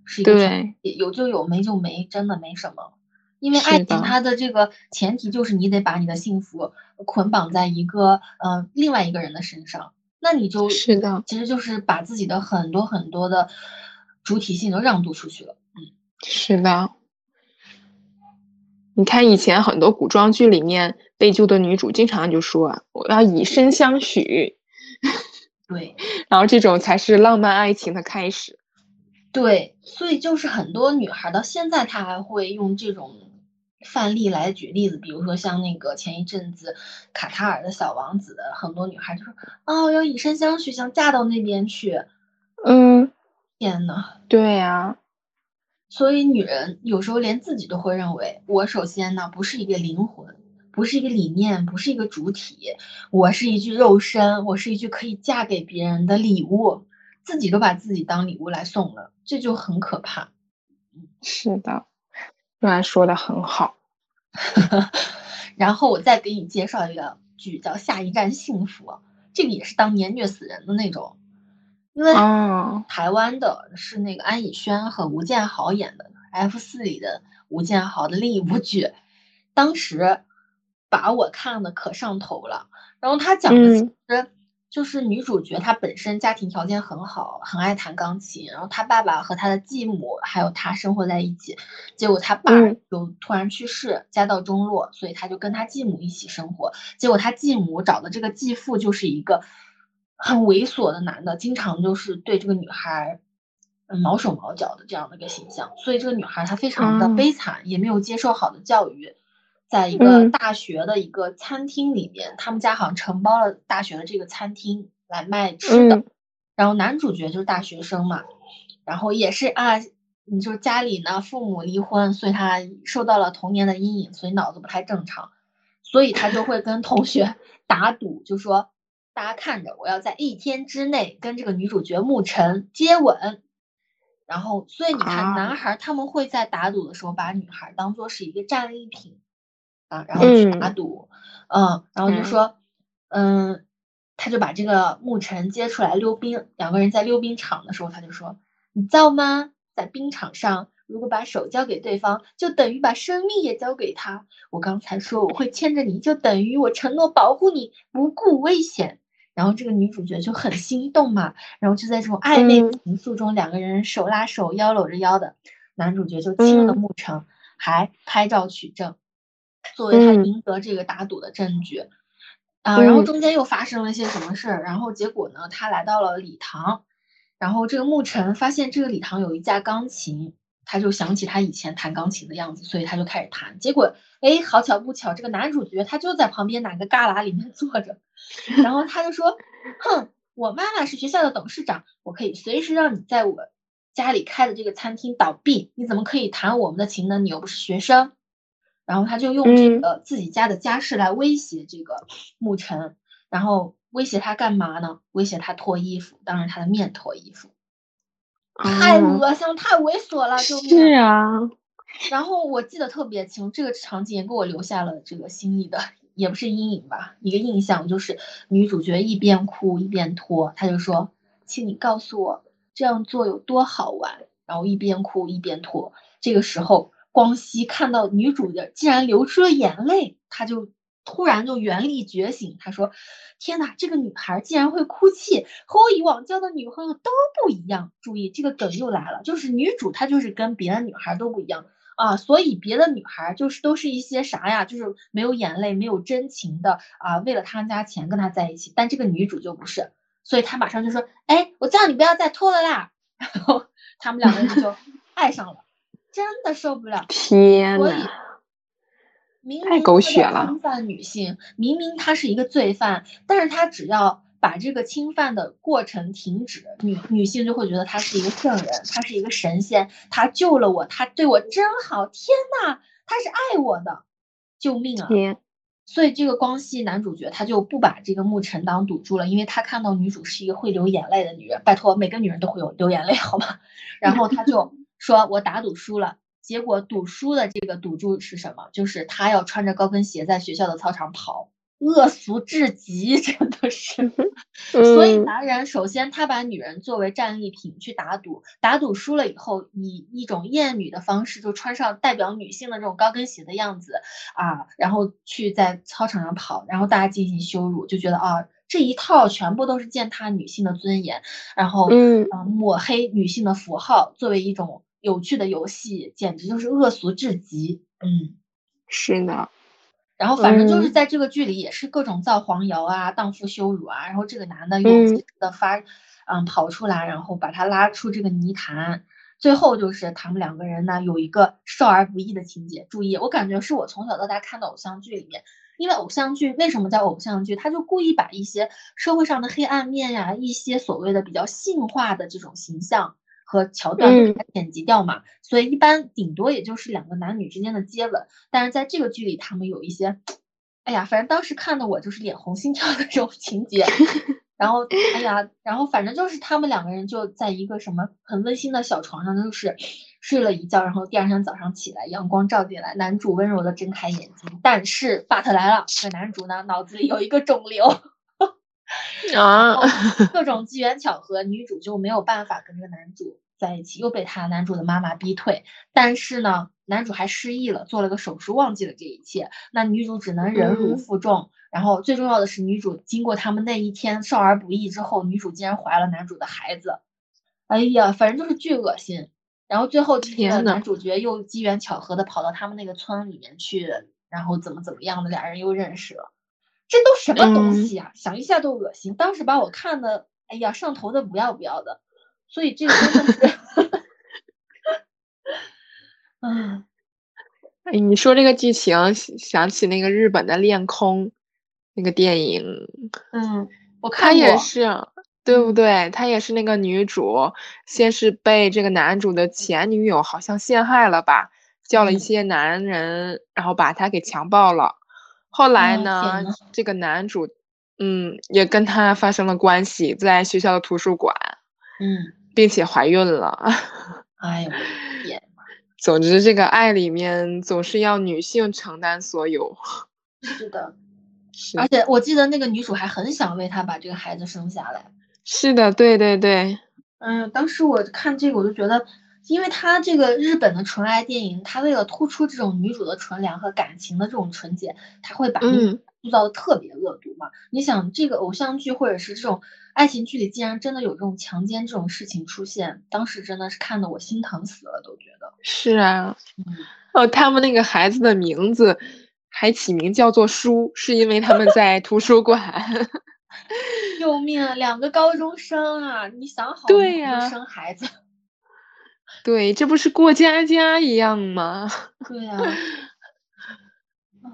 是一个
对
有就有，没就没，真的没什么。因为爱情它的这个前提就是你得把你的幸福捆绑在一个呃另外一个人的身上，那你就
是的，
其实就是把自己的很多很多的主体性都让渡出去了。嗯，
是的。你看，以前很多古装剧里面被救的女主，经常就说：“我要以身相许。*laughs* ”
对，
然后这种才是浪漫爱情的开始。
对，所以就是很多女孩到现在，她还会用这种范例来举例子，比如说像那个前一阵子卡塔尔的小王子，很多女孩就说：“哦，要以身相许，想嫁到那边去。”
嗯，
天呐，
对呀。
所以，女人有时候连自己都会认为，我首先呢不是一个灵魂，不是一个理念，不是一个主体，我是一具肉身，我是一具可以嫁给别人的礼物，自己都把自己当礼物来送了，这就很可怕。
是的，虽然说的很好。*laughs*
然后我再给你介绍一个剧，叫《下一站幸福》，这个也是当年虐死人的那种。因为台湾的是那个安以轩和吴建豪演的《F 四》里的吴建豪的另一部剧，当时把我看的可上头了。然后他讲的其实就是女主角她本身家庭条件很好，很爱弹钢琴。然后她爸爸和她的继母还有她生活在一起，结果她爸就突然去世，家道中落，所以她就跟她继母一起生活。结果她继母找的这个继父就是一个。很猥琐的男的，经常就是对这个女孩，嗯，毛手毛脚的这样的一个形象，所以这个女孩她非常的悲惨，也没有接受好的教育，在一个大学的一个餐厅里面，他们家好像承包了大学的这个餐厅来卖吃的，然后男主角就是大学生嘛，然后也是啊，你就家里呢父母离婚，所以他受到了童年的阴影，所以脑子不太正常，所以他就会跟同学 *laughs* 打赌，就说。大家看着，我要在一天之内跟这个女主角沐晨接吻，然后，所以你看，男孩他们会在打赌的时候把女孩当做是一个战利品啊，然后去打赌，嗯，然后就说，嗯，他就把这个沐晨接出来溜冰，两个人在溜冰场的时候，他就说，你造吗？在冰场上。如果把手交给对方，就等于把生命也交给他。我刚才说我会牵着你，就等于我承诺保护你，不顾危险。然后这个女主角就很心动嘛，然后就在这种暧昧情愫中，两个人手拉手，腰搂着腰的，男主角就亲了沐橙，还拍照取证，作为他赢得这个打赌的证据。啊，然后中间又发生了些什么事儿？然后结果呢，他来到了礼堂，然后这个沐橙发现这个礼堂有一架钢琴。他就想起他以前弹钢琴的样子，所以他就开始弹。结果，哎，好巧不巧，这个男主角他就在旁边哪个旮旯里面坐着。然后他就说：“哼，我妈妈是学校的董事长，我可以随时让你在我家里开的这个餐厅倒闭。你怎么可以弹我们的琴呢？你又不是学生。”然后他就用这个自己家的家事来威胁这个沐晨，然后威胁他干嘛呢？威胁他脱衣服，当着他的面脱衣服。太恶心，太猥琐了，
就是啊。*laughs*
然后我记得特别清，这个场景也给我留下了这个心里的，也不是阴影吧，一个印象就是女主角一边哭一边脱，她就说：“请你告诉我这样做有多好玩。”然后一边哭一边脱。这个时候，光熙看到女主角竟然流出了眼泪，他就突然就原力觉醒，他说：“天哪，这个女孩竟然会哭泣，和我以往交的女朋友都不一样。”注意，这个梗又来了，就是女主她就是跟别的女孩都不一样啊，所以别的女孩就是都是一些啥呀，就是没有眼泪、没有真情的啊，为了他们家钱跟他在一起，但这个女主就不是，所以她马上就说：“哎，我叫你不要再拖了啦。*laughs* ”然后他们两个人就爱上了，真的受不了，
天呐。太狗血了！
侵犯女性，明明他是一个罪犯，但是他只要把这个侵犯的过程停止，女女性就会觉得他是一个圣人，他是一个神仙，他救了我，他对我真好，天呐，他是爱我的，救命啊！所以这个光系男主角他就不把这个沐尘当赌注了，因为他看到女主是一个会流眼泪的女人，拜托，每个女人都会有流眼泪，好吗？*laughs* 然后他就说：“我打赌输了。”结果赌输的这个赌注是什么？就是他要穿着高跟鞋在学校的操场跑，恶俗至极，*laughs* 真的是。所以男人首先他把女人作为战利品去打赌，打赌输了以后，以一种厌女的方式就穿上代表女性的这种高跟鞋的样子啊，然后去在操场上跑，然后大家进行羞辱，就觉得啊这一套全部都是践踏女性的尊严，然后嗯抹黑女性的符号，作为一种。有趣的游戏简直就是恶俗至极，嗯，
是呢。
然后反正就是在这个剧里也是各种造黄谣啊、荡妇羞辱啊。然后这个男的又及时的发，嗯，跑出来，然后把他拉出这个泥潭。最后就是他们两个人呢有一个少儿不宜的情节。注意，我感觉是我从小到大看的偶像剧里面，因为偶像剧为什么叫偶像剧？他就故意把一些社会上的黑暗面呀，一些所谓的比较性化的这种形象。和桥段剪辑掉嘛，所以一般顶多也就是两个男女之间的接吻，但是在这个剧里，他们有一些，哎呀，反正当时看的我就是脸红心跳的这种情节，*laughs* 然后哎呀，然后反正就是他们两个人就在一个什么很温馨的小床上，就是睡了一觉，然后第二天早上起来，阳光照进来，男主温柔的睁开眼睛，但是 but 来了，这个男主呢脑子里有一个肿瘤，*laughs*
啊，*laughs*
各种机缘巧合，女主就没有办法跟这个男主。在一起又被他男主的妈妈逼退，但是呢，男主还失忆了，做了个手术，忘记了这一切。那女主只能忍辱负重。然后最重要的是，女主经过他们那一天少儿不宜之后，女主竟然怀了男主的孩子。哎呀，反正就是巨恶心。然后最后这个男主角又机缘巧合的跑到他们那个村里面去，然后怎么怎么样的，俩人又认识了。这都什么东西啊？想一下都恶心。当时把我看的，哎呀，上头的不要不要的。所以这个真的是，*laughs* 嗯，
哎，你说这个剧情，想起那个日本的《恋空》那个电影，
嗯，我看
他也是，对不对？她也是那个女主，先是被这个男主的前女友好像陷害了吧，叫了一些男人，然后把她给强暴了。后来呢，这个男主，嗯，也跟她发生了关系，在学校的图书馆，
嗯。
并且怀孕了，*laughs*
哎呦天！
总之，这个爱里面总是要女性承担所有。
是的，是而且我记得那个女主还很想为他把这个孩子生下来。
是的，对对对。
嗯，当时我看这个，我就觉得，因为他这个日本的纯爱电影，他为了突出这种女主的纯良和感情的这种纯洁，他会把塑造的特别恶毒嘛。你想，这个偶像剧或者是这种。爱情剧里竟然真的有这种强奸这种事情出现，当时真的是看得我心疼死了，都觉得
是啊。哦，他们那个孩子的名字还起名叫做书，是因为他们在图书馆。*laughs*
救命！两个高中生啊，你想好
对呀，
生孩子。
对，这不是过家家一样吗？*laughs*
对呀。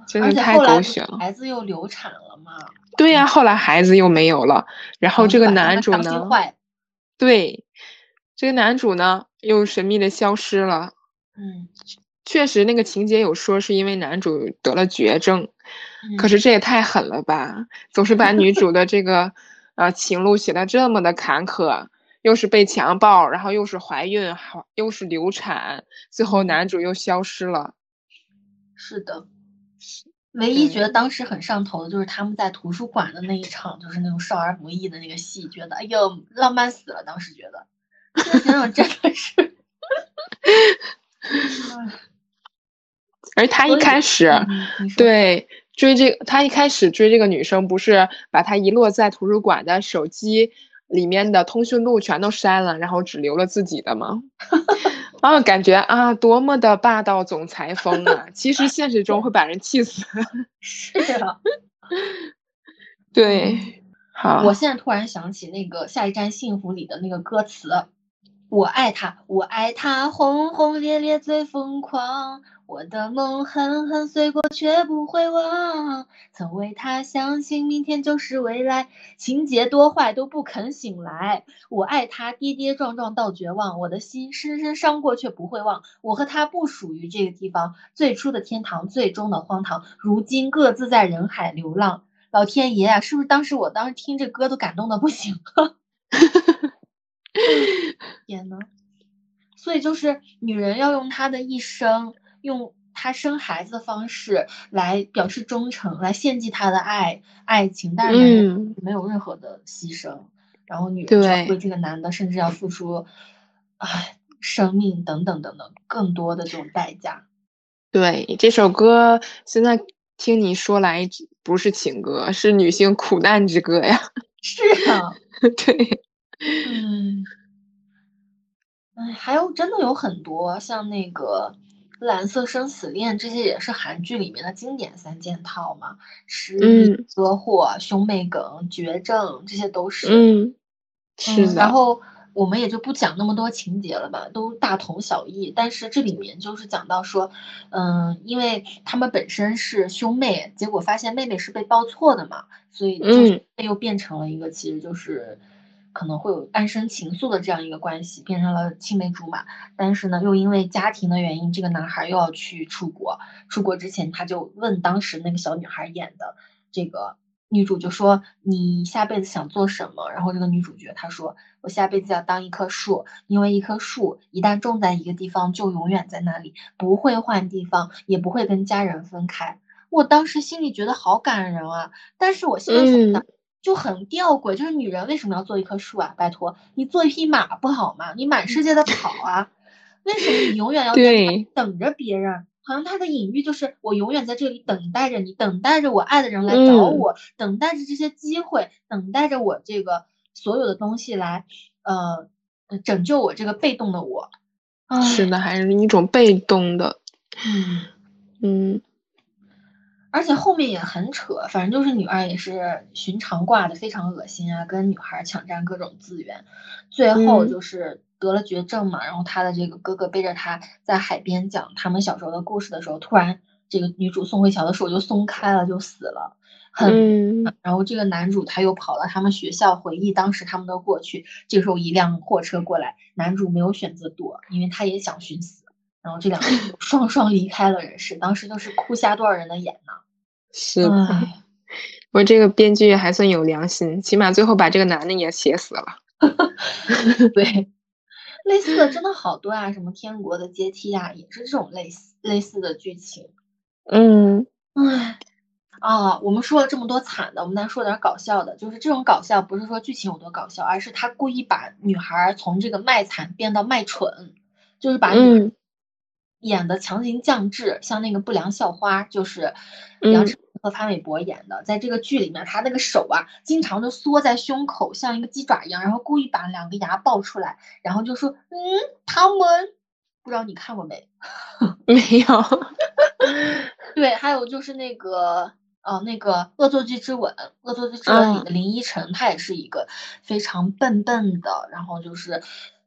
真的太狗血了。
孩子又流产了嘛？
对呀，后来孩子又没有了，然后这个男主呢？对，这个男主呢又神秘的消失了。
嗯，
确实那个情节有说是因为男主得了绝症，可是这也太狠了吧！总是把女主的这个呃情路写的这么的坎坷，又是被强暴，然后又是怀孕，好又是流产，最后男主又消失了。
是的。唯一觉得当时很上头的就是他们在图书馆的那一场，就是那种少儿不宜的那个戏，觉得哎呦浪漫死了。当时觉得，想想真的是。
而他一开始，对追这个，他一开始追这个女生，不是把她遗落在图书馆的手机里面的通讯录全都删了，然后只留了自己的吗？*laughs* 啊，感觉啊，多么的霸道总裁风啊！其实现实中会把人气死。*laughs*
是啊，
对，好。
我现在突然想起那个《下一站幸福》里的那个歌词。我爱他，我爱他，轰轰烈烈最疯狂。我的梦狠狠碎过，却不会忘。曾为他相信明天就是未来，情节多坏都不肯醒来。我爱他，跌跌撞撞到绝望。我的心深深伤过，却不会忘。我和他不属于这个地方，最初的天堂，最终的荒唐。如今各自在人海流浪。老天爷啊，是不是当时我当时听这歌都感动的不行？*laughs* 天呐，所以就是女人要用她的一生，用他生孩子的方式来表示忠诚，来献祭他的爱爱情，但是没有任何的牺牲，然后女人为这个男的甚至要付出，唉，生命等等等等更多的这种代价。
对这首歌，现在听你说来不是情歌，是女性苦难之歌呀。*laughs*
是啊，
对。
嗯，哎，还有真的有很多像那个《蓝色生死恋》这些也是韩剧里面的经典三件套嘛，失忆、车祸、兄妹梗、绝症，这些都是。
嗯，是的。
然后我们也就不讲那么多情节了吧，都大同小异。但是这里面就是讲到说，嗯，因为他们本身是兄妹，结果发现妹妹是被抱错的嘛，所以就又变成了一个其实就是。可能会有暗生情愫的这样一个关系，变成了青梅竹马。但是呢，又因为家庭的原因，这个男孩又要去出国。出国之前，他就问当时那个小女孩演的这个女主，就说：“你下辈子想做什么？”然后这个女主角她说：“我下辈子要当一棵树，因为一棵树一旦种在一个地方，就永远在那里，不会换地方，也不会跟家人分开。”我当时心里觉得好感人啊！但是我现在想想。就很吊诡，就是女人为什么要做一棵树啊？拜托，你做一匹马不好吗？你满世界的跑啊，为什么你永远要在等着别人？好像他的隐喻就是我永远在这里等待着你，等待着我爱的人来找我，等待着这些机会，等待着我这个所有的东西来，呃，拯救我这个被动的我。
是的，还是一种被动的。
嗯
嗯。
而且后面也很扯，反正就是女二也是寻常挂的，非常恶心啊，跟女孩抢占各种资源，最后就是得了绝症嘛。然后她的这个哥哥背着她在海边讲他们小时候的故事的时候，突然这个女主宋慧乔的手就松开了，就死了。很，然后这个男主他又跑到他们学校回忆当时他们的过去。这时候一辆货车过来，男主没有选择躲，因为他也想寻死。然后这两个人双双离开了人世，当时都是哭瞎多少人的眼呢？
是的，我这个编剧还算有良心，起码最后把这个男的也写死了。*laughs*
对，类似的真的好多啊，什么天国的阶梯啊，也是这种类似类似的剧情。
嗯，
唉，啊，我们说了这么多惨的，我们再说点搞笑的。就是这种搞笑，不是说剧情有多搞笑，而是他故意把女孩从这个卖惨变到卖蠢，就是把女演的强行降智，像那个不良校花，就是杨丞。和潘玮柏演的，在这个剧里面，他那个手啊，经常就缩在胸口，像一个鸡爪一样，然后故意把两个牙爆出来，然后就说：“嗯，他们不知道你看过没？*laughs*
没有。
对，还有就是那个，呃，那个《恶作剧之吻》，《恶作剧之吻》里的林依晨，她也是一个非常笨笨的，然后就是。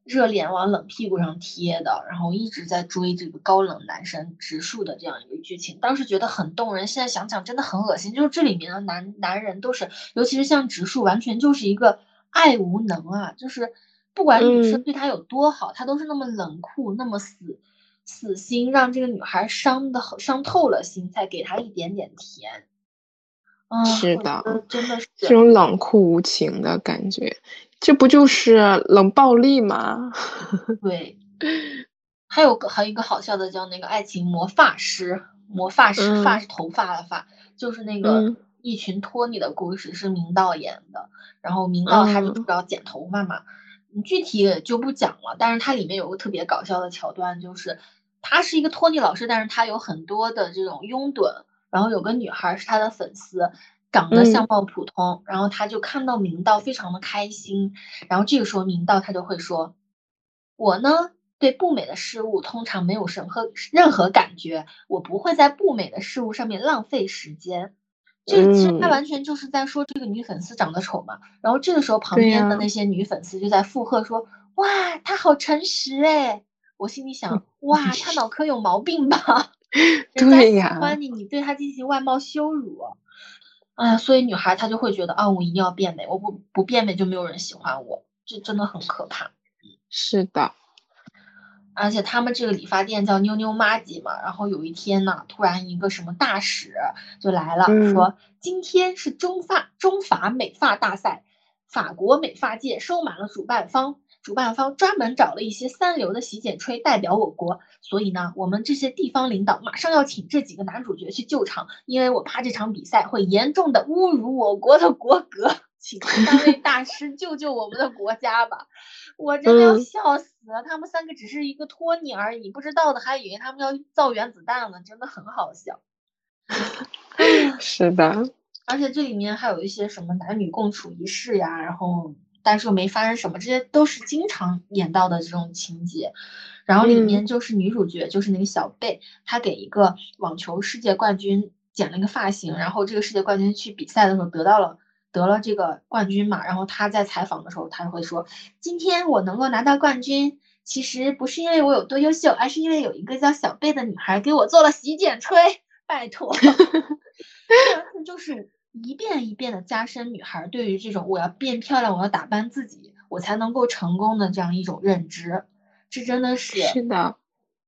热脸往冷屁股上贴的，然后一直在追这个高冷男神植树的这样一个剧情，当时觉得很动人，现在想想真的很恶心。就是这里面的男男人都是，尤其是像植树，完全就是一个爱无能啊，就是不管女生对他有多好，他都是那么冷酷，那么死死心，让这个女孩伤的伤透了心，才给他一点点甜。嗯，
是的，
真的是
这种冷酷无情的感觉。这不就是冷暴力吗？*laughs*
对，还有个还有一个好笑的叫那个爱情魔发师，魔发师发是头发的发，就是那个一群托尼的故事是明道演的，然后明道他就主要剪头发嘛，具体就不讲了，但是它里面有个特别搞笑的桥段，就是他是一个托尼老师，但是他有很多的这种拥趸，然后有个女孩是他的粉丝，长得相貌普通，然后他就看到明道非常的开心，然后这个时候明道他就会说，我呢对不美的事物通常没有任何任何感觉，我不会在不美的事物上面浪费时间。这个其实他完全就是在说这个女粉丝长得丑嘛，然后这个时候旁边的那些女粉丝就在附和说，哇，她好诚实哎。我心里想，哇，她脑壳有毛病吧？*laughs*
对呀，
喜欢你，你对她进行外貌羞辱，啊，所以女孩她就会觉得，啊，我一定要变美，我不不变美就没有人喜欢我，这真的很可怕。
是的，
而且他们这个理发店叫妞妞妈吉嘛，然后有一天呢，突然一个什么大使就来了，说今天是中发中法美发大赛，法国美发界收满了主办方。主办方专门找了一些三流的洗剪吹代表我国，所以呢，我们这些地方领导马上要请这几个男主角去救场，因为我怕这场比赛会严重的侮辱我国的国格，请三位大师救救我们的国家吧！我真的要笑死了，他们三个只是一个托尼而已，不知道的还以为他们要造原子弹呢，真的很好笑。*laughs*
是的，
而且这里面还有一些什么男女共处一室呀，然后。但是又没发生什么，这些都是经常演到的这种情节。然后里面就是女主角，就是那个小贝，她给一个网球世界冠军剪了一个发型，然后这个世界冠军去比赛的时候得到了得了这个冠军嘛。然后他在采访的时候，他会说：“今天我能够拿到冠军，其实不是因为我有多优秀，而是因为有一个叫小贝的女孩给我做了洗剪吹。”拜托，*laughs* 这就是。一遍一遍的加深女孩对于这种我要变漂亮，我要打扮自己，我才能够成功的这样一种认知，这真的是
是的，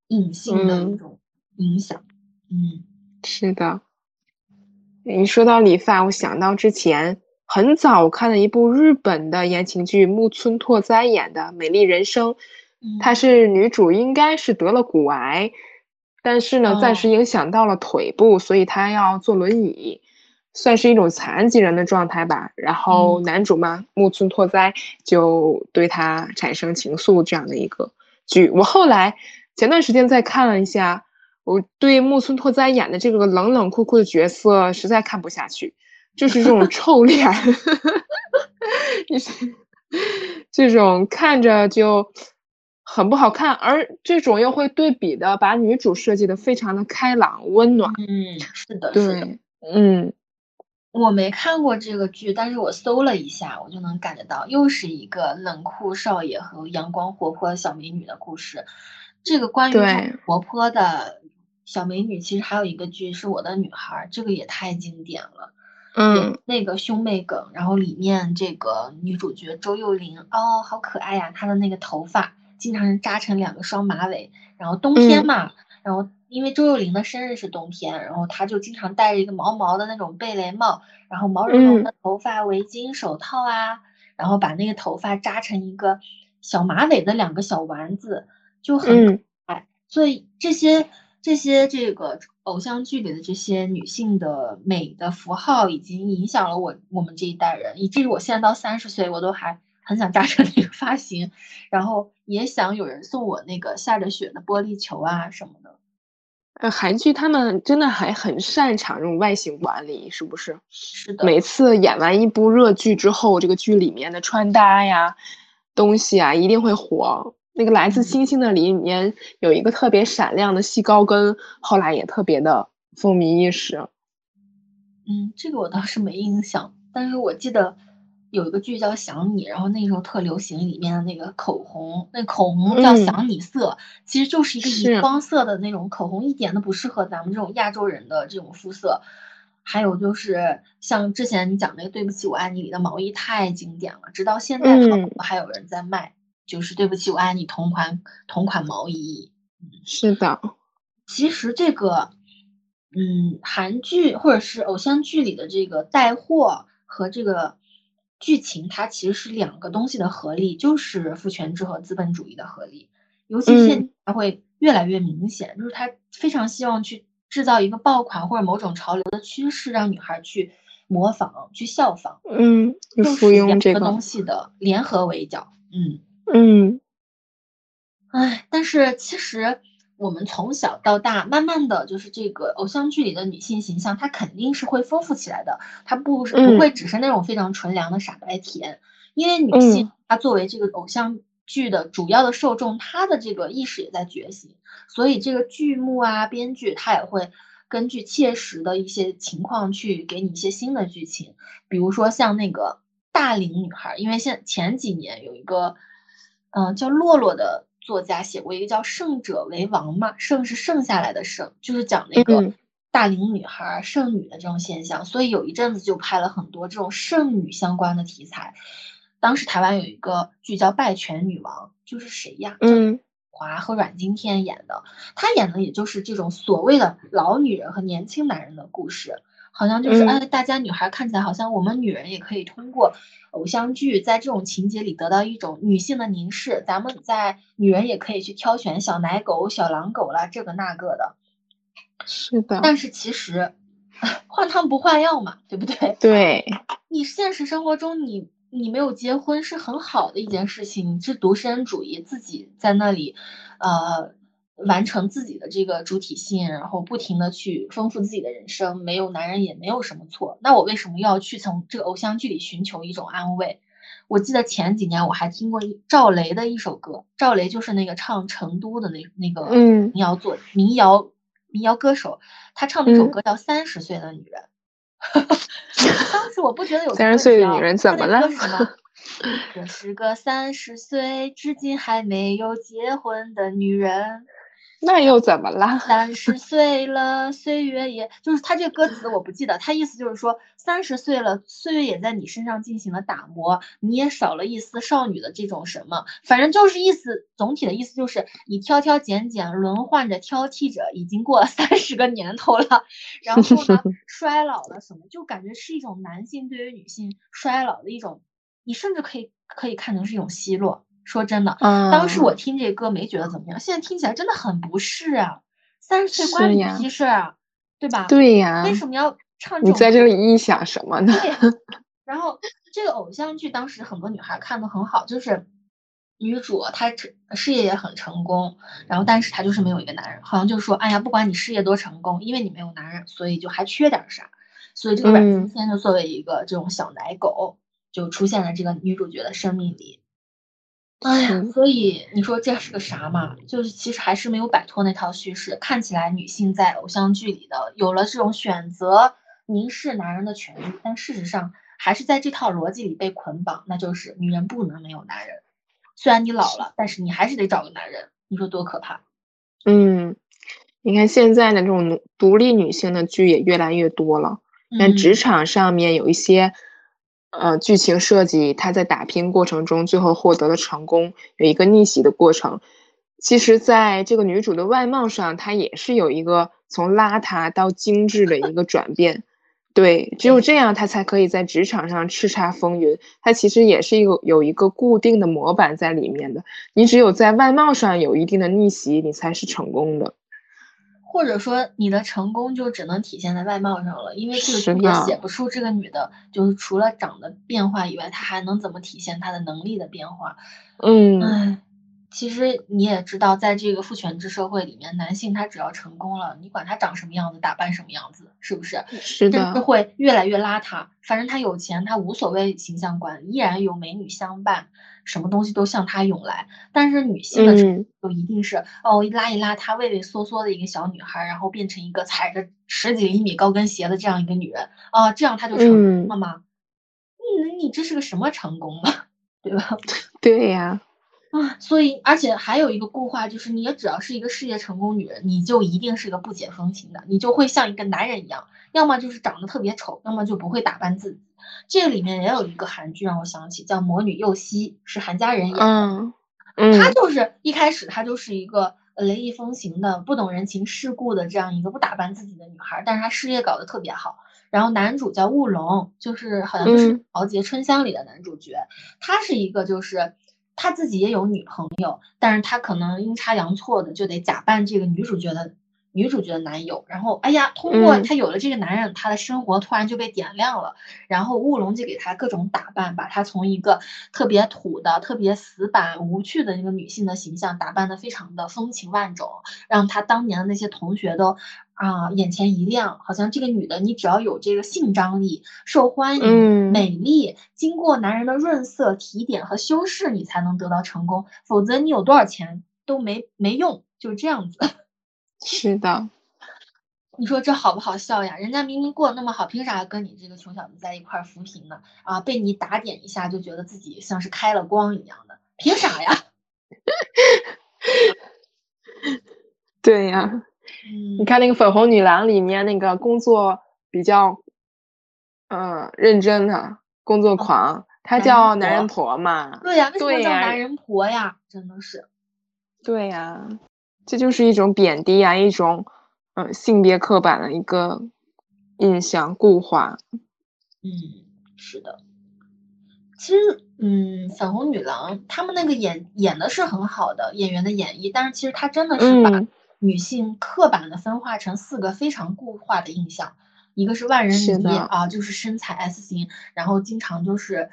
隐性的一种影响。嗯，
是的。你说到理发，我想到之前很早看的一部日本的言情剧，木村拓哉演的《美丽人生》，她是女主，应该是得了骨癌，但是呢，暂时影响到了腿部，所以她要坐轮椅。算是一种残疾人的状态吧，然后男主嘛，木村拓哉就对他产生情愫这样的一个剧。我后来前段时间再看了一下，我对木村拓哉演的这个冷冷酷酷的角色实在看不下去，就是这种臭脸，*laughs* 这种看着就很不好看，而这种又会对比的把女主设计的非常的开朗温暖。
嗯，是的，
对，嗯。
我没看过这个剧，但是我搜了一下，我就能感觉到又是一个冷酷少爷和阳光活泼的小美女的故事。这个关于活泼的小美女，其实还有一个剧是我的女孩，这个也太经典了。
嗯，
那个兄妹梗，然后里面这个女主角周幼玲，哦，好可爱呀，她的那个头发经常是扎成两个双马尾，然后冬天嘛，然后。因为周幼玲的生日是冬天，然后她就经常戴着一个毛毛的那种贝雷帽，然后毛茸茸的头发、围巾、手套啊，然后把那个头发扎成一个小马尾的两个小丸子，就很可爱。所以这些这些这个偶像剧里的这些女性的美的符号，已经影响了我我们这一代人，以至于我现在到三十岁，我都还很想扎成那个发型，然后也想有人送我那个下着雪的玻璃球啊什么的。
呃，韩剧他们真的还很擅长这种外形管理，是不是？
是的。
每次演完一部热剧之后，这个剧里面的穿搭呀、东西啊，一定会火。那个《来自星星的》里面有一个特别闪亮的细高跟，后来也特别的风靡一时。
嗯，这个我倒是没印象，但是我记得。有一个剧叫《想你》，然后那时候特流行里面的那个口红，那口红叫想你色，其实就是一个荧光色的那种口红，一点都不适合咱们这种亚洲人的这种肤色。还有就是像之前你讲那个《对不起我爱你》里的毛衣太经典了，直到现在还有人在卖，就是《对不起我爱你》同款同款毛衣。
是的，
其实这个，嗯，韩剧或者是偶像剧里的这个带货和这个。剧情它其实是两个东西的合力，就是父权制和资本主义的合力，尤其现在会越来越明显，就是他非常希望去制造一个爆款或者某种潮流的趋势，让女孩去模仿、去效仿。
嗯，
就是
两
个东西的联合围剿。
嗯嗯，
哎，但是其实我们从小到大，慢慢的就是这个偶像剧里的女性形象，它肯定是会丰富起来的，它不是不会只是那种非常纯良的傻白甜，因为女性她作为这个偶像剧的主要的受众，她的这个意识也在觉醒，所以这个剧目啊，编剧他也会根据切实的一些情况去给你一些新的剧情，比如说像那个大龄女孩，因为现前几年有一个，嗯，叫洛洛的。作家写过一个叫《胜者为王》嘛，胜是剩下来的胜，就是讲那个大龄女孩剩女的这种现象，所以有一阵子就拍了很多这种剩女相关的题材。当时台湾有一个剧叫《拜权女王》，就是谁呀？
嗯，
华和阮经天演的，她演的也就是这种所谓的老女人和年轻男人的故事。好像就是哎，大家女孩看起来好像我们女人也可以通过偶像剧，在这种情节里得到一种女性的凝视。咱们在女人也可以去挑选小奶狗、小狼狗啦，这个那个的。
是的。
但是其实 *laughs* 换汤不换药嘛，对不对？
对。
你现实生活中，你你没有结婚是很好的一件事情，你是独身主义，自己在那里，呃。完成自己的这个主体性，然后不停的去丰富自己的人生，没有男人也没有什么错。那我为什么要去从这个偶像剧里寻求一种安慰？我记得前几年我还听过赵雷的一首歌，赵雷就是那个唱《成都》的那那个民谣作民谣民谣歌手，他唱那首歌叫《三十岁的女人》。*laughs* 当时我不觉得有
三十岁的女人怎么了？*laughs*
我是个三十岁至今还没有结婚的女人。
那又怎么了？*laughs*
三十岁了，岁月也就是他这个歌词我不记得，他意思就是说三十岁了，岁月也在你身上进行了打磨，你也少了一丝少女的这种什么，反正就是意思，总体的意思就是你挑挑拣拣，轮换着挑剔着，已经过了三十个年头了，*laughs* 然后呢，衰老了什么，就感觉是一种男性对于女性衰老的一种，你甚至可以可以看成是一种奚落。说真的，当时我听这歌没觉得怎么样，现在听起来真的很不适啊！三十岁关你屁事啊，对吧？
对呀，
为什么要唱这种？
你在这里臆想什么呢？*laughs*
然后这个偶像剧当时很多女孩看的很好，就是女主她事业也很成功，然后但是她就是没有一个男人，好像就说，哎呀，不管你事业多成功，因为你没有男人，所以就还缺点啥，所以这个阮经天就作为一个这种小奶狗，就出现了这个女主角的生命里。哎呀，所以你说这是个啥嘛？就是其实还是没有摆脱那套叙事。看起来女性在偶像剧里的有了这种选择凝视男人的权利，但事实上还是在这套逻辑里被捆绑，那就是女人不能没有男人。虽然你老了，但是你还是得找个男人。你说多可怕？
嗯，你看现在的这种独立女性的剧也越来越多了。但职场上面有一些。呃，剧情设计，他在打拼过程中最后获得了成功，有一个逆袭的过程。其实，在这个女主的外貌上，她也是有一个从邋遢到精致的一个转变。对，只有这样，她才可以在职场上叱咤风云。她其实也是一个有一个固定的模板在里面的。你只有在外貌上有一定的逆袭，你才是成功的。
或者说你的成功就只能体现在外貌上了，因为这个剧也写不出这个女的，就是除了长得变化以外，她还能怎么体现她的能力的变化？
嗯，
唉，其实你也知道，在这个父权制社会里面，男性他只要成功了，你管他长什么样子，打扮什么样子，是不是？
是的，
就会越来越邋遢。反正他有钱，他无所谓形象管，依然有美女相伴。什么东西都向他涌来，但是女性的就一定是哦，一拉一拉她畏畏缩缩的一个小女孩，然后变成一个踩着十几厘米高跟鞋的这样一个女人啊，这样她就成功了吗？你你这是个什么成功啊？*laughs* 对吧？*laughs*
对呀，
啊，所以而且还有一个固化，就是你只要是一个事业成功女人，你就一定是个不解风情的，你就会像一个男人一样，要么就是长得特别丑，要么就不会打扮自己。这个里面也有一个韩剧让我想起，叫《魔女右希》，是韩佳人演的。
嗯，
她就是一开始她就是一个雷厉风行的、不懂人情世故的这样一个不打扮自己的女孩，但是她事业搞得特别好。然后男主叫雾龙，就是好像就是《豪杰春香》里的男主角。他是一个就是他自己也有女朋友，但是他可能阴差阳错的就得假扮这个女主角的女主角的男友，然后哎呀，通过他有了这个男人，他的生活突然就被点亮了。然后乌龙就给他各种打扮，把他从一个特别土的、特别死板无趣的那个女性的形象打扮的非常的风情万种，让他当年的那些同学都啊眼前一亮，好像这个女的你只要有这个性张力、受欢迎、美丽，经过男人的润色、提点和修饰，你才能得到成功，否则你有多少钱都没没用，就这样子。*laughs*
是的，
你说这好不好笑呀？人家明明过得那么好，凭啥跟你这个穷小子在一块扶贫呢？啊，被你打点一下，就觉得自己像是开了光一样的，凭啥呀？*laughs*
对呀，你看那个粉红女郎里面那个工作比较，嗯，认真的工作狂，她叫男人婆嘛？
对呀，为什么叫男人婆呀？真的是，
对呀。这就是一种贬低啊，一种嗯性别刻板的一个印象固化。
嗯，是的。其实，嗯，粉红女郎他们那个演演的是很好的演员的演绎，但是其实他真的是把女性刻板的分化成四个非常固化的印象。一个是万人迷啊，就是身材 S 型，然后经常就是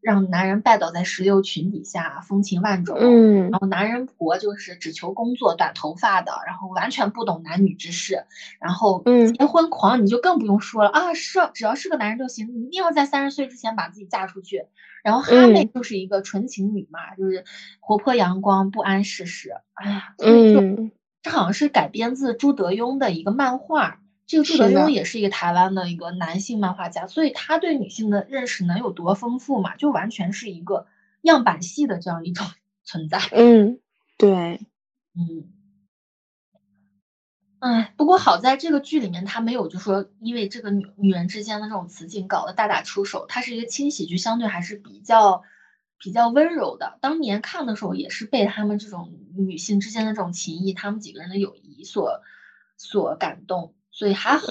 让男人拜倒在石榴裙底下，风情万种。
嗯，
然后男人婆就是只求工作，短头发的，然后完全不懂男女之事。然后结婚狂你就更不用说了啊，是只要是个男人就行，你一定要在三十岁之前把自己嫁出去。然后哈妹就是一个纯情女嘛，就是活泼阳光，不谙世事。哎呀，
嗯，
这好像是改编自朱德庸的一个漫画。这个朱德庸也是一个台湾的一个男性漫画家，所以他对女性的认识能有多丰富嘛？就完全是一个样板戏的这样一种 *laughs* 存在。
嗯，对，
嗯，哎，不过好在这个剧里面他没有就说因为这个女女人之间的这种雌竞搞得大打出手，它是一个轻喜剧，相对还是比较比较温柔的。当年看的时候也是被他们这种女性之间的这种情谊，他们几个人的友谊所所感动。所以还好，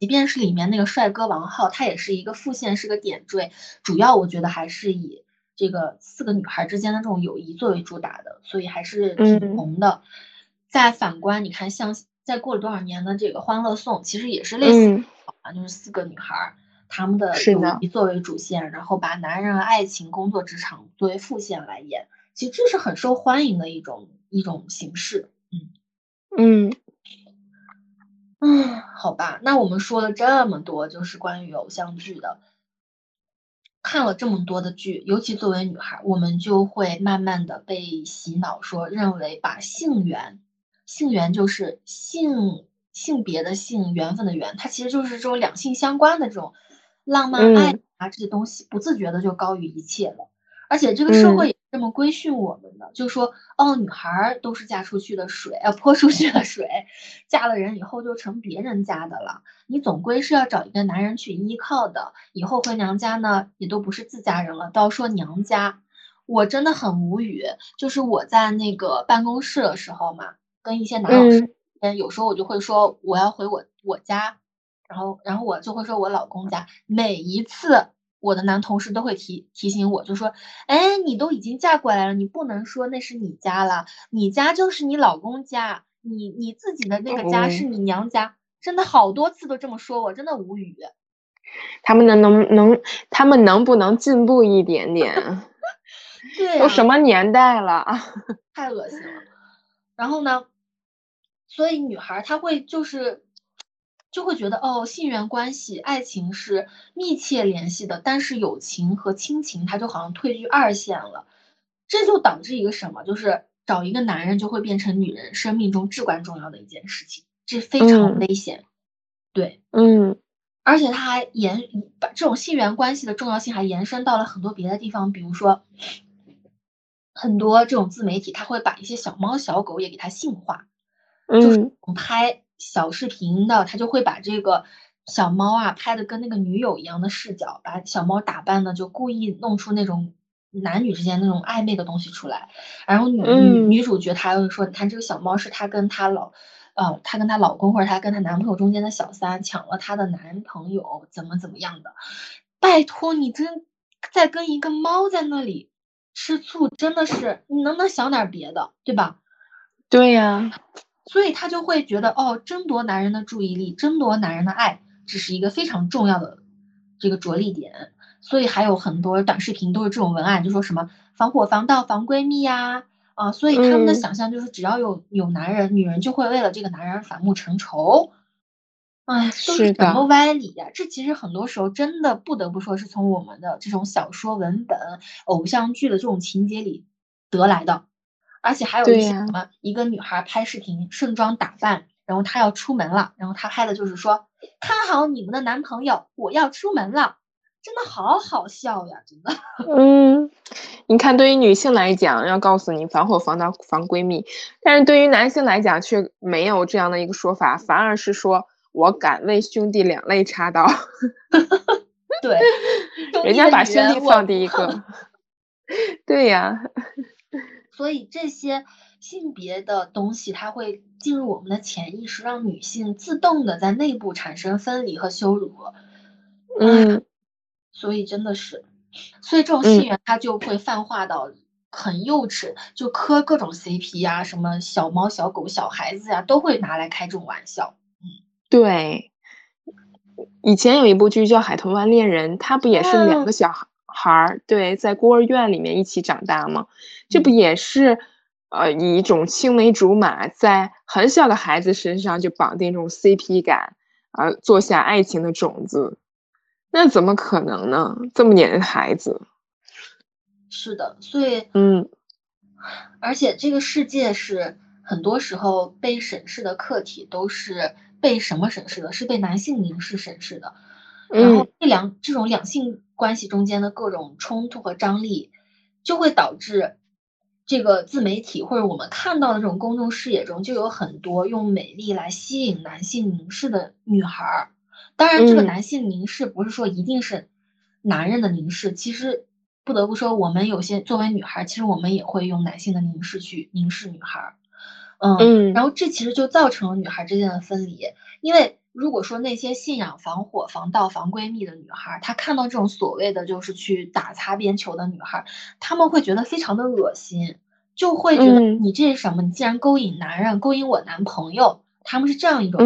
即便是里面那个帅哥王浩，他也是一个副线，是个点缀。主要我觉得还是以这个四个女孩之间的这种友谊作为主打的，所以还是挺红的。再反观，你看像再过了多少年的这个《欢乐颂》，其实也是类似啊，就是四个女孩她们的友谊作为主线，然后把男人、爱情、工作、职场作为副线来演，其实这是很受欢迎的一种一种形式。
嗯嗯。
嗯，好吧，那我们说了这么多，就是关于偶像剧的，看了这么多的剧，尤其作为女孩，我们就会慢慢的被洗脑，说认为把性缘，性缘就是性性别的性，缘分的缘，它其实就是这种两性相关的这种浪漫爱啊这些东西，不自觉的就高于一切了，而且这个社会也。这么规训我们的，就说哦，女孩都是嫁出去的水，呃，泼出去的水，嫁了人以后就成别人家的了。你总归是要找一个男人去依靠的，以后回娘家呢，也都不是自家人了，都要说娘家。我真的很无语，就是我在那个办公室的时候嘛，跟一些男老师，嗯，有时候我就会说我要回我我家，然后然后我就会说我老公家，每一次。我的男同事都会提提醒我，就说：“哎，你都已经嫁过来了，你不能说那是你家了，你家就是你老公家，你你自己的那个家是你娘家。”真的好多次都这么说，我真的无语。
他们能能能，他们能不能进步一点点？*laughs*
对，
都什么年代了啊，*laughs*
太恶心了。然后呢，所以女孩她会就是。就会觉得哦，性缘关系、爱情是密切联系的，但是友情和亲情，它就好像退居二线了。这就导致一个什么，就是找一个男人就会变成女人生命中至关重要的一件事情，这非常危险。对，
嗯，
而且他还延把这种性缘关系的重要性还延伸到了很多别的地方，比如说很多这种自媒体，他会把一些小猫小狗也给它性化，就是拍。小视频的他就会把这个小猫啊拍的跟那个女友一样的视角，把小猫打扮的就故意弄出那种男女之间那种暧昧的东西出来。然后女女女主角她又说，你看这个小猫是她跟她老，呃，她跟她老公或者她跟她男朋友中间的小三抢了她的男朋友，怎么怎么样的？拜托你真在跟一个猫在那里吃醋，真的是你能不能想点别的，对吧？
对呀。
所以他就会觉得哦，争夺男人的注意力，争夺男人的爱，这是一个非常重要的这个着力点。所以还有很多短视频都是这种文案，就说什么防火防盗防闺蜜呀，啊，所以他们的想象就是只要有有男人，女人就会为了这个男人反目成仇。哎，都是什么歪理呀？这其实很多时候真的不得不说是从我们的这种小说文本、偶像剧的这种情节里得来的。而且还有一些什么，一个女孩拍视频盛装打扮，然后她要出门了，然后她拍的就是说看好你们的男朋友，我要出门了。真的好好笑呀，真的。*laughs*
嗯，你看，对于女性来讲，要告诉你防火防盗防闺蜜；但是对于男性来讲，却没有这样的一个说法，反而是说我敢为兄弟两肋插刀。*laughs*
对，
人家把兄弟放第一个。*laughs* 对呀。
所以这些性别的东西，它会进入我们的潜意识，让女性自动的在内部产生分离和羞辱。
嗯。
所以真的是，所以这种性缘它就会泛化到很幼稚，就磕各种 CP 呀，什么小猫、小狗、小孩子呀，都会拿来开这种玩笑。嗯，
对。以前有一部剧叫《海豚湾恋人》，它不也是两个小孩儿对，在孤儿院里面一起长大吗？这不也是呃以一种青梅竹马，在很小的孩子身上就绑定这种 CP 感，而做下爱情的种子。那怎么可能呢？这么黏孩子，
是的，所以
嗯，
而且这个世界是很多时候被审视的客体都是被什么审视的？是被男性凝视审视的。然后这两这种两性关系中间的各种冲突和张力，就会导致这个自媒体或者我们看到的这种公众视野中，就有很多用美丽来吸引男性凝视的女孩儿。当然，这个男性凝视不是说一定是男人的凝视。其实不得不说，我们有些作为女孩，其实我们也会用男性的凝视去凝视女孩。嗯，然后这其实就造成了女孩之间的分离。因为如果说那些信仰防火、防盗、防闺蜜的女孩，她看到这种所谓的就是去打擦边球的女孩，她们会觉得非常的恶心，就会觉得你这是什么？你竟然勾引男人，勾引我男朋友，他们是这样一种。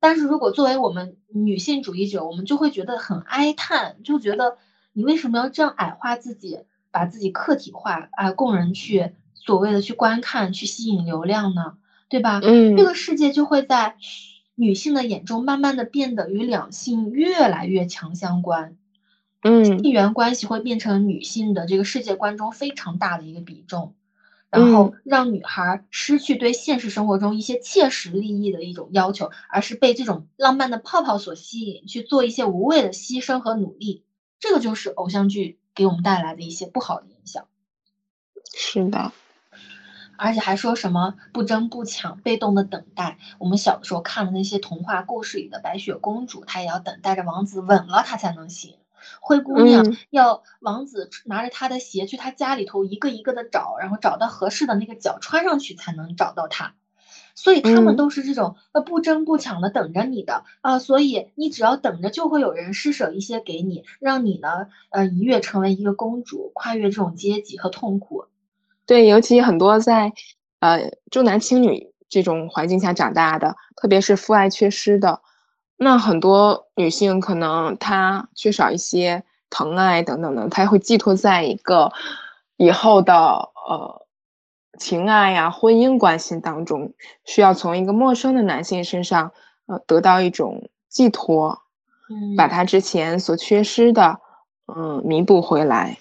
但是如果作为我们女性主义者，我们就会觉得很哀叹，就觉得你为什么要这样矮化自己，把自己客体化啊，供人去所谓的去观看，去吸引流量呢？对吧？
嗯，
这个世界就会在女性的眼中慢慢的变得与两性越来越强相关，
嗯，
地缘关系会变成女性的这个世界观中非常大的一个比重。然后让女孩失去对现实生活中一些切实利益的一种要求，而是被这种浪漫的泡泡所吸引，去做一些无谓的牺牲和努力。这个就是偶像剧给我们带来的一些不好的影响。
是的，
而且还说什么不争不抢，被动的等待。我们小的时候看的那些童话故事里的白雪公主，她也要等待着王子吻了她才能行。灰姑娘要王子拿着她的鞋去她家里头一个一个的找，然后找到合适的那个脚穿上去才能找到她，所以他们都是这种呃不争不抢的等着你的啊，所以你只要等着，就会有人施舍一些给你，让你呢呃一跃成为一个公主，跨越这种阶级和痛苦。
对，尤其很多在呃重男轻女这种环境下长大的，特别是父爱缺失的。那很多女性可能她缺少一些疼爱等等的，她会寄托在一个以后的呃情爱呀、婚姻关系当中，需要从一个陌生的男性身上呃得到一种寄托，
嗯，
把她之前所缺失的嗯弥补回来。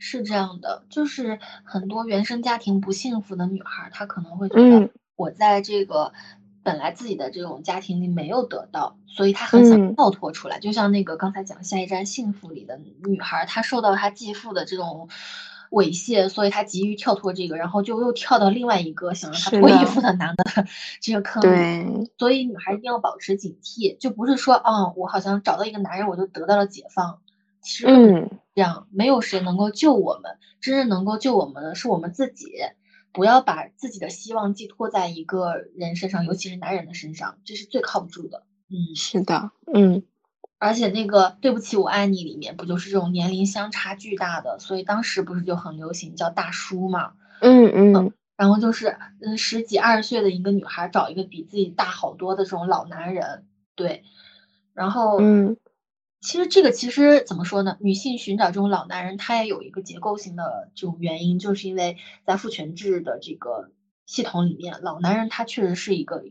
是这样的，就是很多原生家庭不幸福的女孩，她可能会觉得我在这个。本来自己的这种家庭里没有得到，所以她很想跳脱出来。就像那个刚才讲《下一站幸福》里的女孩，她受到她继父的这种猥亵，所以她急于跳脱这个，然后就又跳到另外一个想让她脱衣服的男的这个坑里。所以女孩一定要保持警惕，就不是说，嗯，我好像找到一个男人，我就得到了解放。其实嗯这样没有谁能够救我们，真正能够救我们的是我们自己。不要把自己的希望寄托在一个人身上，尤其是男人的身上，这是最靠不住的。
嗯，是的，嗯，
而且那个对不起，我爱你里面不就是这种年龄相差巨大的，所以当时不是就很流行叫大叔嘛？
嗯嗯。
然后就是嗯十几二十岁的一个女孩找一个比自己大好多的这种老男人，对，然后
嗯。
其实这个其实怎么说呢？女性寻找这种老男人，她也有一个结构性的这种原因，就是因为在父权制的这个系统里面，老男人他确实是一个，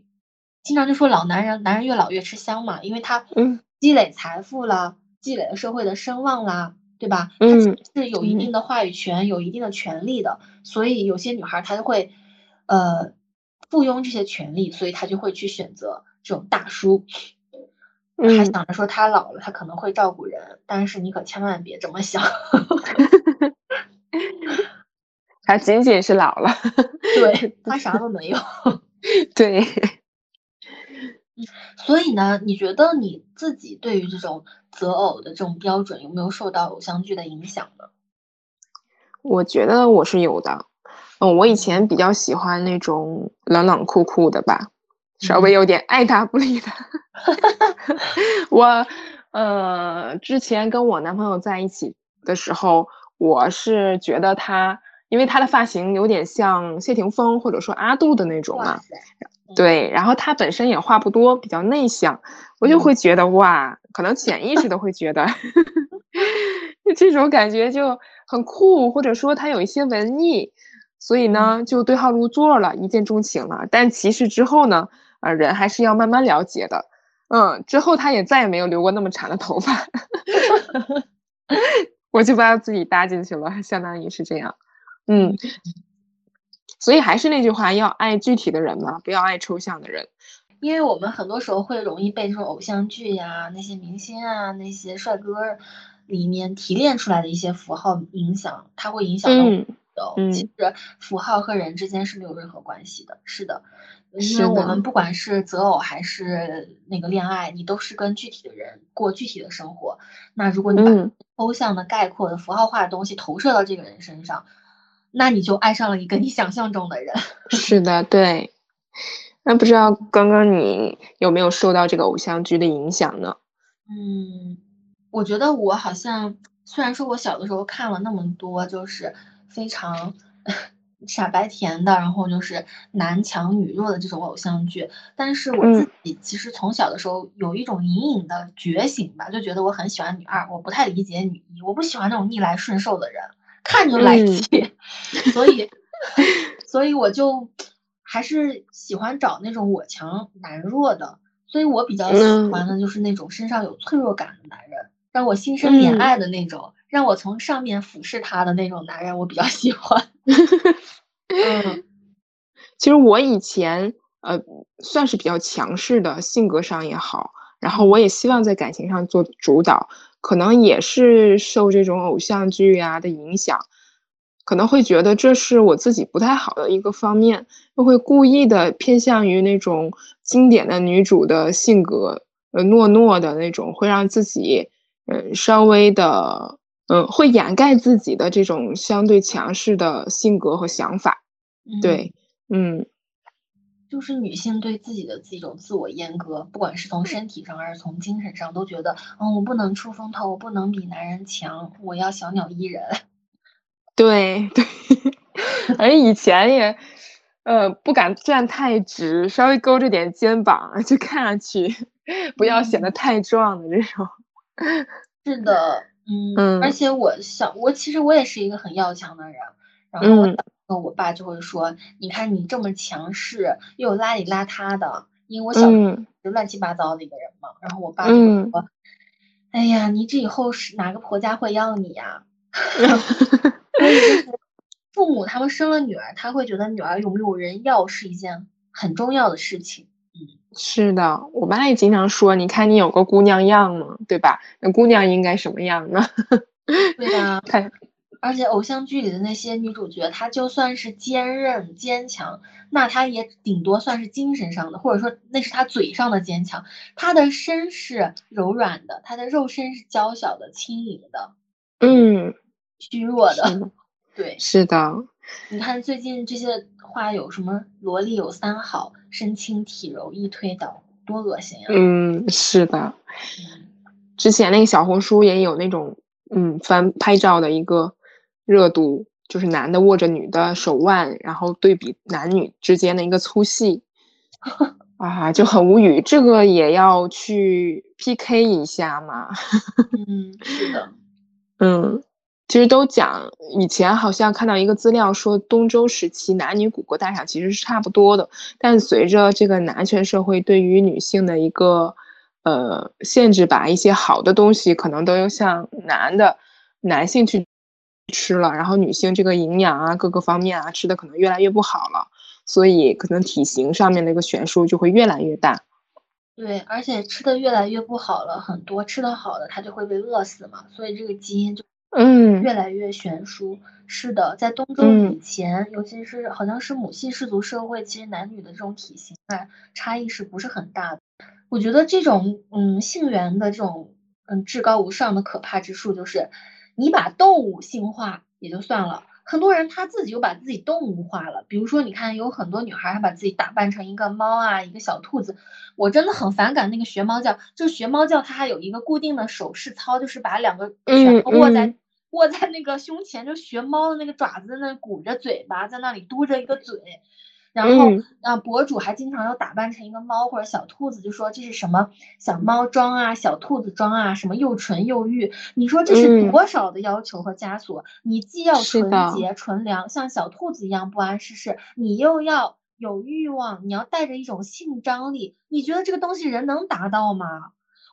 经常就说老男人，男人越老越吃香嘛，因为他积累财富啦，积累了社会的声望啦，对吧？
嗯，
是有一定的话语权，有一定的权利的，所以有些女孩她就会，呃，附庸这些权利，所以她就会去选择这种大叔。还想着说他老了，他可能会照顾人，但是你可千万别这么想。*laughs*
他仅仅是老了，
对他啥都没有。*laughs*
对。*laughs*
所以呢，你觉得你自己对于这种择偶的这种标准有没有受到偶像剧的影响呢？
我觉得我是有的。嗯，我以前比较喜欢那种冷冷酷酷的吧。稍微有点爱答不理的，*laughs* 我呃之前跟我男朋友在一起的时候，我是觉得他，因为他的发型有点像谢霆锋或者说阿杜的那种嘛，对，然后他本身也话不多，比较内向，我就会觉得哇，可能潜意识的会觉得 *laughs* *laughs* 这种感觉就很酷，或者说他有一些文艺，所以呢就对号入座了，一见钟情了。但其实之后呢？啊，人还是要慢慢了解的。嗯，之后他也再也没有留过那么长的头发，*laughs* 我就把自己搭进去了，相当于是这样。嗯，所以还是那句话，要爱具体的人嘛，不要爱抽象的人。
因为我们很多时候会容易被这种偶像剧呀、那些明星啊、那些帅哥里面提炼出来的一些符号影响，它会影响到我们。其实符号和人之间是没有任何关系的。是的。因为我们不管是择偶还是那个恋爱，你都是跟具体的人过具体的生活。那如果你把抽象的、概括的、符号化的东西投射到这个人身上，那你就爱上了一个你想象中的人。*laughs*
是的，对。那不知道刚刚你有没有受到这个偶像剧的影响呢？
嗯，我觉得我好像，虽然说我小的时候看了那么多，就是非常。傻白甜的，然后就是男强女弱的这种偶像剧，但是我自己其实从小的时候有一种隐隐的觉醒吧，就觉得我很喜欢女二，我不太理解女一，我不喜欢那种逆来顺受的人，看着就来气，*laughs* 所以，*laughs* 所以我就还是喜欢找那种我强男弱的，所以我比较喜欢的就是那种身上有脆弱感的男人，让我心生怜爱的那种。让我从上面俯视他的那种男人，我比较喜欢。
嗯，*laughs* 其实我以前呃算是比较强势的，性格上也好，然后我也希望在感情上做主导，可能也是受这种偶像剧啊的影响，可能会觉得这是我自己不太好的一个方面，就会故意的偏向于那种经典的女主的性格，呃懦懦的那种，会让自己呃稍微的。嗯，会掩盖自己的这种相对强势的性格和想法，对，嗯，
就是女性对自己的这种自我阉割，不管是从身体上还是从精神上，都觉得，嗯，我不能出风头，我不能比男人强，我要小鸟依人。
对 *laughs* 对，*laughs* 而以前也，呃，不敢站太直，稍微勾着点肩膀，就看上去 *laughs* 不要显得太壮的这种。
是的。嗯，而且我想我其实我也是一个很要强的人，然后我我爸就会说，你看你这么强势，又邋里邋遢的，因为我小就乱七八糟的一个人嘛，然后我爸就会说，哎呀，你这以后是哪个婆家会要你呀？*laughs* *laughs* 所以就是父母他们生了女儿，他会觉得女儿有没有人要是一件很重要的事情。
是的，我妈也经常说：“你看你有个姑娘样嘛，对吧？那姑娘应该什么样呢？” *laughs*
对呀，而且偶像剧里的那些女主角，她就算是坚韧坚强，那她也顶多算是精神上的，或者说那是她嘴上的坚强，她的身是柔软的，她的肉身是娇小的、轻盈的，
嗯，
虚弱的，对，
是的。
你看最近这些话有什么？萝莉有三好，身轻体柔易推倒，多恶心呀！
嗯，是的。之前那个小红书也有那种嗯翻拍照的一个热度，就是男的握着女的手腕，然后对比男女之间的一个粗细，*laughs* 啊，就很无语。这个也要去 PK 一下嘛？*laughs*
嗯，是的，
嗯，其实都讲，以前好像看到一个资料说，东周时期男女骨骼大小其实是差不多的，但随着这个男权社会对于女性的一个呃限制，吧一些好的东西可能都要向男的男性去。吃了，然后女性这个营养啊，各个方面啊，吃的可能越来越不好了，所以可能体型上面的一个悬殊就会越来越大。
对，而且吃的越来越不好了，很多吃的好的他就会被饿死嘛，所以这个基因就
嗯
越来越悬殊。是的，在东周以前，尤其是好像是母系氏族社会，其实男女的这种体型啊差异是不是很大的？我觉得这种嗯性缘的这种嗯至高无上的可怕之处就是。你把动物性化也就算了，很多人他自己就把自己动物化了。比如说，你看有很多女孩还把自己打扮成一个猫啊，一个小兔子。我真的很反感那个学猫叫，就是学猫叫，它还有一个固定的手势操，就是把两个拳头握在握在那个胸前，就学猫的那个爪子在那鼓着嘴巴，在那里嘟着一个嘴。然后啊，博主还经常要打扮成一个猫或者小兔子，就说这是什么小猫装啊、小兔子装啊，什么又纯又欲。你说这是多少的要求和枷锁？你既要纯洁纯良，像小兔子一样不谙世事，你又要有欲望，你要带着一种性张力。你觉得这个东西人能达到吗？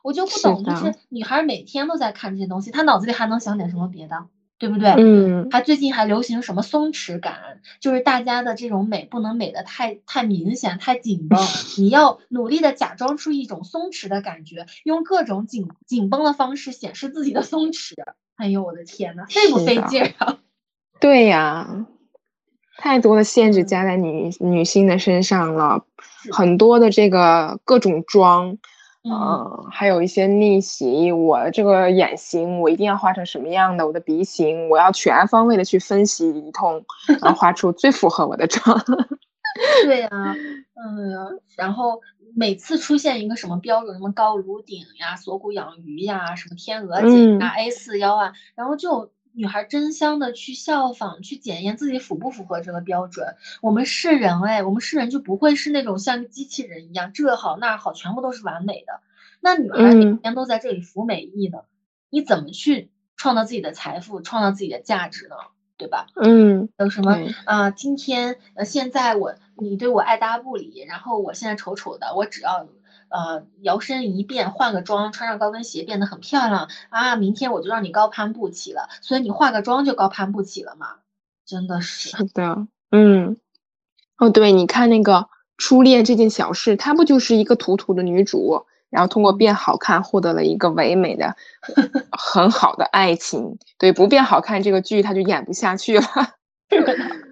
我就不懂，就是女孩每天都在看这些东西，她脑子里还能想点什么别的？对不对？
嗯，
还最近还流行什么松弛感，就是大家的这种美不能美的太太明显、太紧绷，*laughs* 你要努力的假装出一种松弛的感觉，用各种紧紧绷的方式显示自己的松弛。哎呦我的天呐，费不费劲啊？*laughs*
对呀，太多的限制加在女女性的身上了，很多的这个各种妆。嗯，还有一些逆袭，我这个眼型我一定要画成什么样的？我的鼻型我要全方位的去分析一通，然后画出最符合我的妆。*laughs*
对呀，嗯，然后每次出现一个什么标准，什么高颅顶呀、锁骨养鱼呀、什么天鹅颈啊、A 四腰啊，然后就。女孩争相的去效仿，去检验自己符不符合这个标准。我们是人哎，我们是人就不会是那种像机器人一样，这好那好，全部都是完美的。那女孩每天都在这里服美役呢，你怎么去创造自己的财富，创造自己的价值呢？对吧？
嗯，
有什么啊？今天呃，现在我你对我爱答不理，然后我现在丑丑的，我只要。呃，摇身一变，换个妆，穿上高跟鞋，变得很漂亮啊！明天我就让你高攀不起了，所以你化个妆就高攀不起了嘛？真的是。
是的，嗯，哦，对，你看那个初恋这件小事，她不就是一个土土的女主，然后通过变好看获得了一个唯美的、很好的爱情。对，不变好看，这个剧她就演不下去了。*laughs*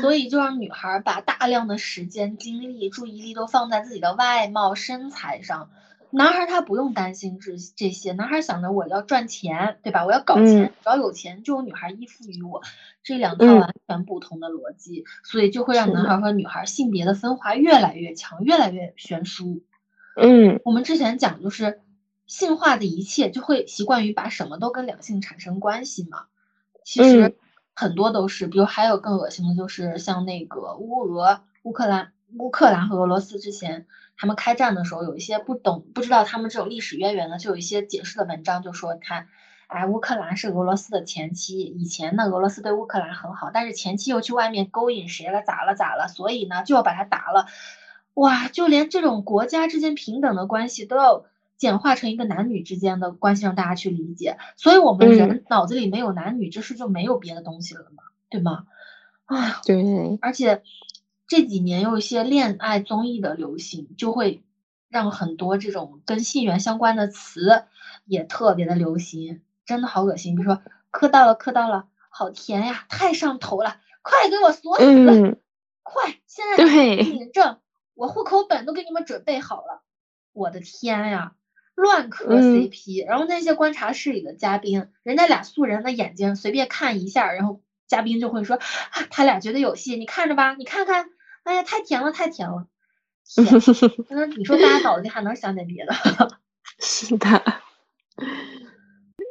所以就让女孩把大量的时间、精力、注意力都放在自己的外貌、身材上。男孩他不用担心这这些，男孩想着我要赚钱，对吧？我要搞钱，只要有钱就有女孩依附于我。这两套完全不同的逻辑，所以就会让男孩和女孩性别的分化越来越强，越来越悬殊。
嗯，
我们之前讲就是性化的一切，就会习惯于把什么都跟两性产生关系嘛。其实。很多都是，比如还有更恶心的，就是像那个乌俄、乌克兰、乌克兰和俄罗斯之前他们开战的时候，有一些不懂、不知道他们这种历史渊源的，就有一些解释的文章就说，看，哎，乌克兰是俄罗斯的前妻，以前呢俄罗斯对乌克兰很好，但是前妻又去外面勾引谁了，咋了咋了，所以呢就要把他打了，哇，就连这种国家之间平等的关系都要。简化成一个男女之间的关系，让大家去理解。所以，我们人脑子里没有男女之事，就没有别的东西了嘛，对吗？哎，
对。
而且这几年有一些恋爱综艺的流行，就会让很多这种跟性缘相关的词也特别的流行，真的好恶心。比如说，磕到了，磕到了，好甜呀，太上头了，快给我锁死，快！现在领证，我户口本都给你们准备好了。我的天呀！乱磕 CP，然后那些观察室里的嘉宾，人家俩素人的眼睛随便看一下，然后嘉宾就会说，他俩觉得有戏，你看着吧，你看看，哎呀，太甜了，太甜了。*laughs* 那你说大家脑子里还能想点别的？*laughs*
是的。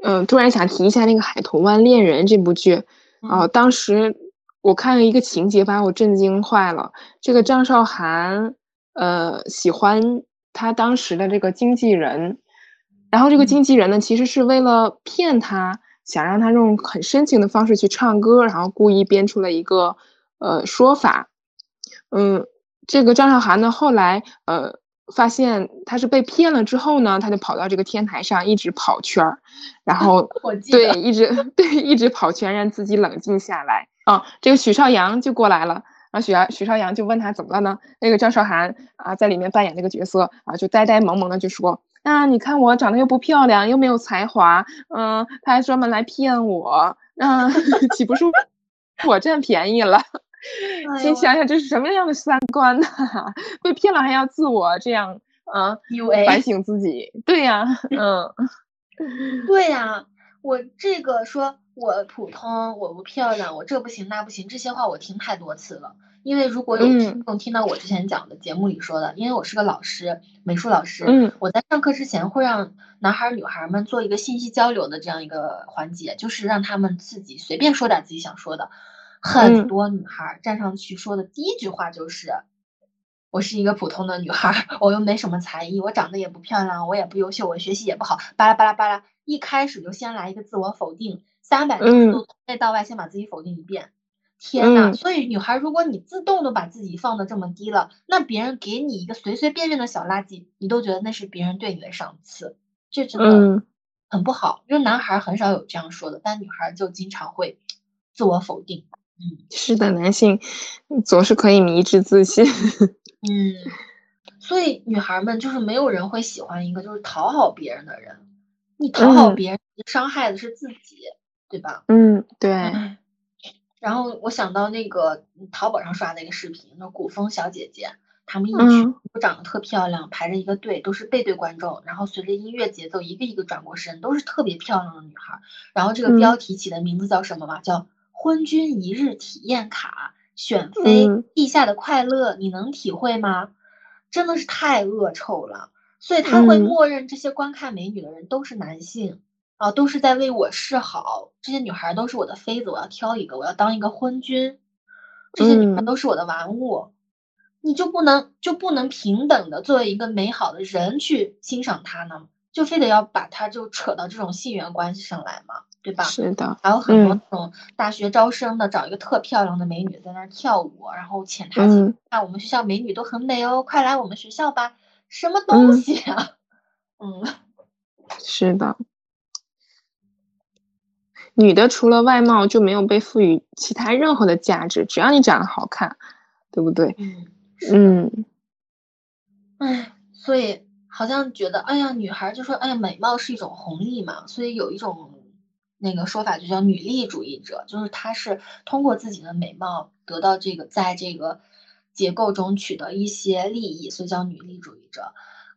嗯，突然想提一下那个《海豚湾恋人》这部剧，哦，当时我看了一个情节，把我震惊坏了。这个张韶涵，呃，喜欢他当时的这个经纪人，然后这个经纪人呢，其实是为了骗他，想让他用很深情的方式去唱歌，然后故意编出了一个呃说法。嗯，这个张韶涵呢，后来呃。发现他是被骗了之后呢，他就跑到这个天台上一直跑圈儿，然后 *laughs* 对一直 *laughs* 对一直跑圈，让自己冷静下来。啊，这个许绍洋就过来了，然后许许绍洋就问他怎么了呢？那个张韶涵啊，在里面扮演那个角色啊，就呆呆萌萌的就说啊，你看我长得又不漂亮，又没有才华，嗯，他还专门来骗我，嗯，*laughs* 岂不是我占便宜了？*laughs* 先想想这是什么样的三观呢？*laughs* 被骗了还要自我这样啊？反省自己？对呀，嗯，
对呀，我这个说我普通，我不漂亮，我这不行那不行，这些话我听太多次了。因为如果有听众听到我之前讲的节目里说的，因为我是个老师，美术老师，
嗯，
我在上课之前会让男孩女孩们做一个信息交流的这样一个环节，就是让他们自己随便说点自己想说的。很多女孩站上去说的第一句话就是：“我是一个普通的女孩，我又没什么才艺，我长得也不漂亮，我也不优秀，我学习也不好。”巴拉巴拉巴拉，一开始就先来一个自我否定，三百六十度从内到外先把自己否定一遍。天呐！所以女孩，如果你自动的把自己放的这么低了，那别人给你一个随随便便的小垃圾，你都觉得那是别人对你的赏赐，这真的很不好。因为男孩很少有这样说的，但女孩就经常会自我否定。
嗯，是的，男性总是可以迷之自信。*laughs*
嗯，所以女孩们就是没有人会喜欢一个就是讨好别人的人。你讨好别人，伤害的是自己，对吧？
嗯，对。
然后我想到那个淘宝上刷的一个视频，那古风小姐姐，她们一群都长得特漂亮，排着一个队，都是背对观众，然后随着音乐节奏一个一个转过身，都是特别漂亮的女孩。然后这个标题起的名字叫什么嘛？叫。昏君一日体验卡，选妃地下的快乐，你能体会吗？真的是太恶臭了。所以他会默认这些观看美女的人都是男性啊，都是在为我示好。这些女孩都是我的妃子，我要挑一个，我要当一个昏君。这些女孩都是我的玩物，你就不能就不能平等的作为一个美好的人去欣赏她呢？就非得要把她就扯到这种性缘关系上来吗？对吧？
是的，
还有很多那种大学招生的，找一个特漂亮的美女在那儿跳舞，然后潜台词啊，我们学校美女都很美哦，快来我们学校吧。什么东西啊？*laughs* 嗯，
是的，女的除了外貌就没有被赋予其他任何的价值，只要你长得好看，对不对？
嗯
嗯。
哎，所以。好像觉得，哎呀，女孩就说，哎呀，美貌是一种红利嘛，所以有一种那个说法就叫女力主义者，就是她是通过自己的美貌得到这个在这个结构中取得一些利益，所以叫女力主义者。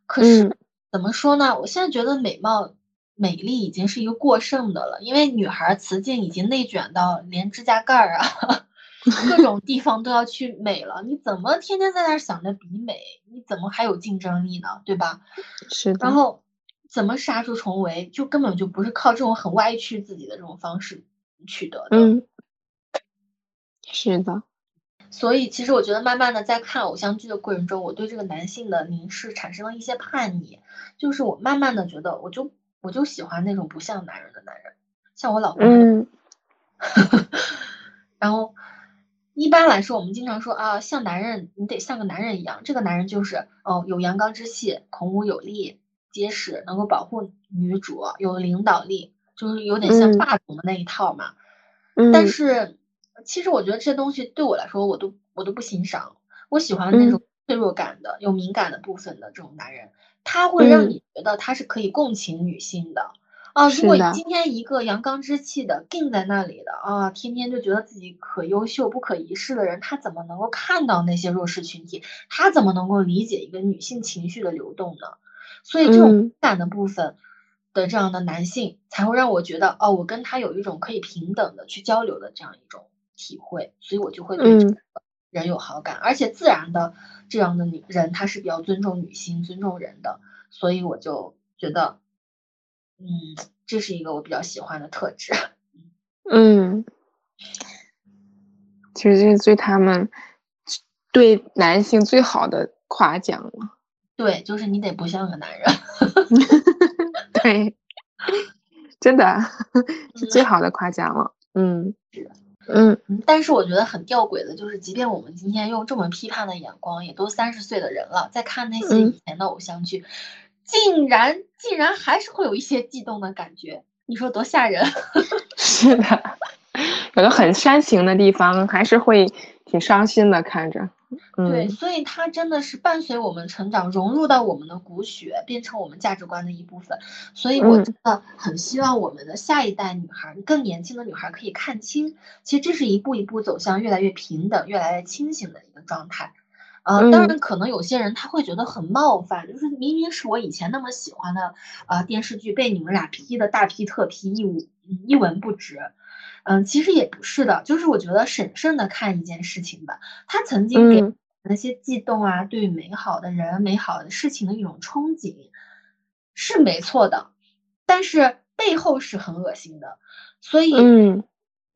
可是怎么说呢？我现在觉得美貌、美丽已经是一个过剩的了，因为女孩雌竞已经内卷到连指甲盖儿啊。*laughs* 各种地方都要去美了，你怎么天天在那想着比美？你怎么还有竞争力呢？对吧？
是的。
然后怎么杀出重围，就根本就不是靠这种很歪曲自己的这种方式取得的。
嗯，是的。
所以其实我觉得，慢慢的在看偶像剧的过程中，我对这个男性的凝视产生了一些叛逆，就是我慢慢的觉得，我就我就喜欢那种不像男人的男人，像我老公。
嗯。*laughs*
然后。一般来说，我们经常说啊，像男人，你得像个男人一样。这个男人就是哦，有阳刚之气，孔武有力，结实，能够保护女主，有领导力，就是有点像霸总的那一套嘛。但是，其实我觉得这些东西对我来说，我都我都不欣赏。我喜欢那种脆弱感的、有敏感的部分的这种男人，他会让你觉得他是可以共情女性的。啊，如果今天一个阳刚之气的定在那里的啊，天天就觉得自己可优秀不可一世的人，他怎么能够看到那些弱势群体？他怎么能够理解一个女性情绪的流动呢？所以这种敏感的部分的这样的男性，才会让我觉得，哦，我跟他有一种可以平等的去交流的这样一种体会，所以我就会对这个人有好感，而且自然的这样的女人，她是比较尊重女性、尊重人的，所以我就觉得。嗯，这是一个我比较喜欢的特质。*laughs*
嗯，其实这是对他们对男性最好的夸奖了。
对，就是你得不像个男人。*laughs*
对，真的是最好的夸奖了。嗯，嗯，
但是我觉得很吊诡的，就是即便我们今天用这么批判的眼光，也都三十岁的人了，在看那些以前的偶像剧，竟然竟然还是会有一些悸动的感觉，你说多吓人？*laughs*
是的，有的很煽情的地方，还是会挺伤心的看着。
对，所以它真的是伴随我们成长，融入到我们的骨血，变成我们价值观的一部分。所以我真的很希望我们的下一代女孩，更年轻的女孩可以看清，其实这是一步一步走向越来越平等、越来越清醒的一个状态。呃，当然可能有些人他会觉得很冒犯，就是明明是我以前那么喜欢的呃电视剧，被你们俩批的大批特批，一无一文不值。嗯，其实也不是的，就是我觉得审慎的看一件事情吧。他曾经给那些悸动啊，对美好的人、美好的事情的一种憧憬，是没错的。但是背后是很恶心的，所以，
嗯，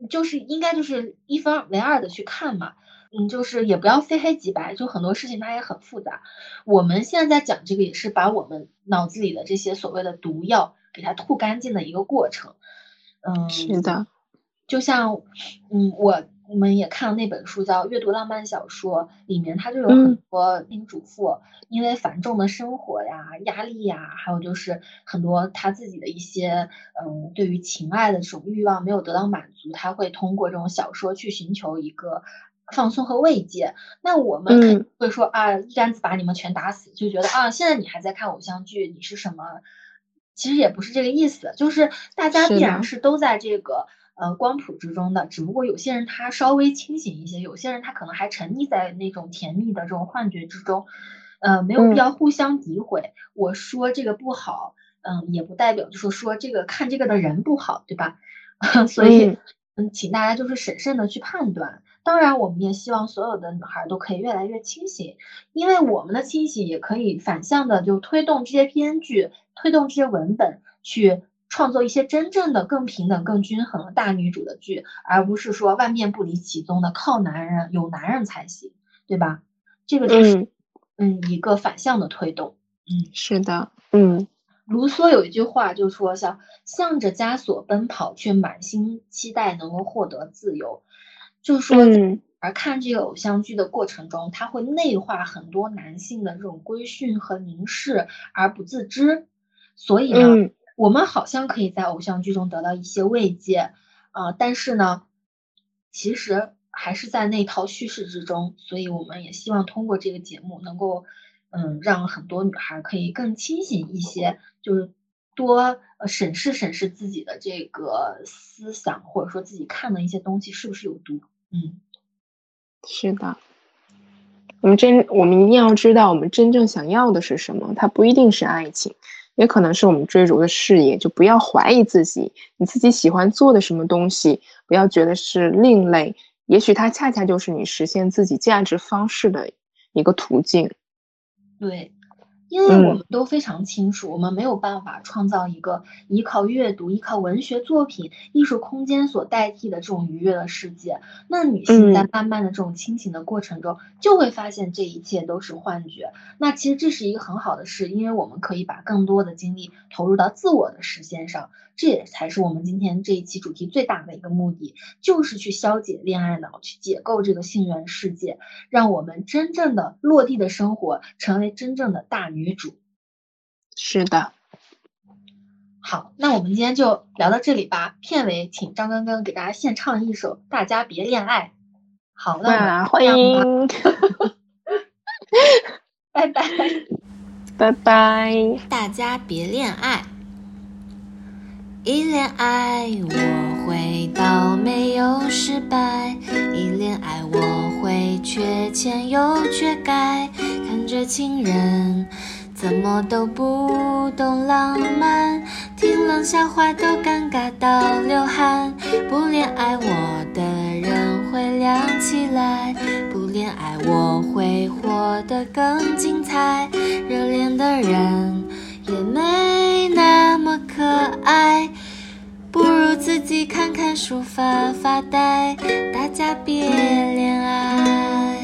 就是应该就是一分为二的去看嘛。嗯，就是也不要非黑即白，就很多事情它也很复杂。我们现在在讲这个，也是把我们脑子里的这些所谓的毒药给它吐干净的一个过程。嗯，
是的。
就像，嗯，我我们也看了那本书，叫《阅读浪漫小说》，里面它就有很多家庭主妇，因为繁重的生活呀、压力呀，还有就是很多他自己的一些，嗯，对于情爱的这种欲望没有得到满足，他会通过这种小说去寻求一个放松和慰藉。那我们肯定会说啊，一竿子把你们全打死，就觉得啊，现在你还在看偶像剧，你是什么？其实也不是这个意思，就是大家必然是都在这个。呃，光谱之中的，只不过有些人他稍微清醒一些，有些人他可能还沉溺在那种甜蜜的这种幻觉之中，呃，没有必要互相诋毁。我说这个不好，嗯，也不代表就是说这个看这个的人不好，对吧？*laughs* 所以，嗯，请大家就是审慎的去判断。当然，我们也希望所有的女孩都可以越来越清醒，因为我们的清醒也可以反向的就推动这些编剧，推动这些文本去。创作一些真正的更平等、更均衡的大女主的剧，而不是说万变不离其宗的靠男人有男人才行，对吧？这个就是嗯一个反向的推动。
嗯，是的。嗯，
卢梭有一句话就说像向着枷锁奔跑，却满心期待能够获得自由。就是说，而看这个偶像剧的过程中，他会内化很多男性的这种规训和凝视而不自知，所以呢。我们好像可以在偶像剧中得到一些慰藉，啊，但是呢，其实还是在那套叙事之中，所以我们也希望通过这个节目，能够，嗯，让很多女孩可以更清醒一些，就是多审视审视自己的这个思想，或者说自己看的一些东西是不是有毒。嗯，
是的，我们真，我们一定要知道我们真正想要的是什么，它不一定是爱情。也可能是我们追逐的事业，就不要怀疑自己，你自己喜欢做的什么东西，不要觉得是另类，也许它恰恰就是你实现自己价值方式的一个途径。
对。因为我们都非常清楚，我们没有办法创造一个依靠阅读、依靠文学作品、艺术空间所代替的这种愉悦的世界。那女性在慢慢的这种清醒的过程中，就会发现这一切都是幻觉。那其实这是一个很好的事，因为我们可以把更多的精力投入到自我的实现上。这也才是我们今天这一期主题最大的一个目的，就是去消解恋爱脑，去解构这个性缘世界，让我们真正的落地的生活，成为真正的大女主。
是的。
好，那我们今天就聊到这里吧。片尾，请张根根给大家献唱一首《大家别恋爱》。好，那
欢迎。*laughs*
拜拜。
拜拜。
大家别恋爱。一恋爱我会倒霉又失败，一恋爱我会缺钱又缺钙，看着情人怎么都不懂浪漫，听冷笑话都尴尬到流汗。不恋爱我的人会亮起来，不恋爱我会活得更精彩，热恋的人。也没那么可爱。不如自己看看书发发呆大家别恋爱。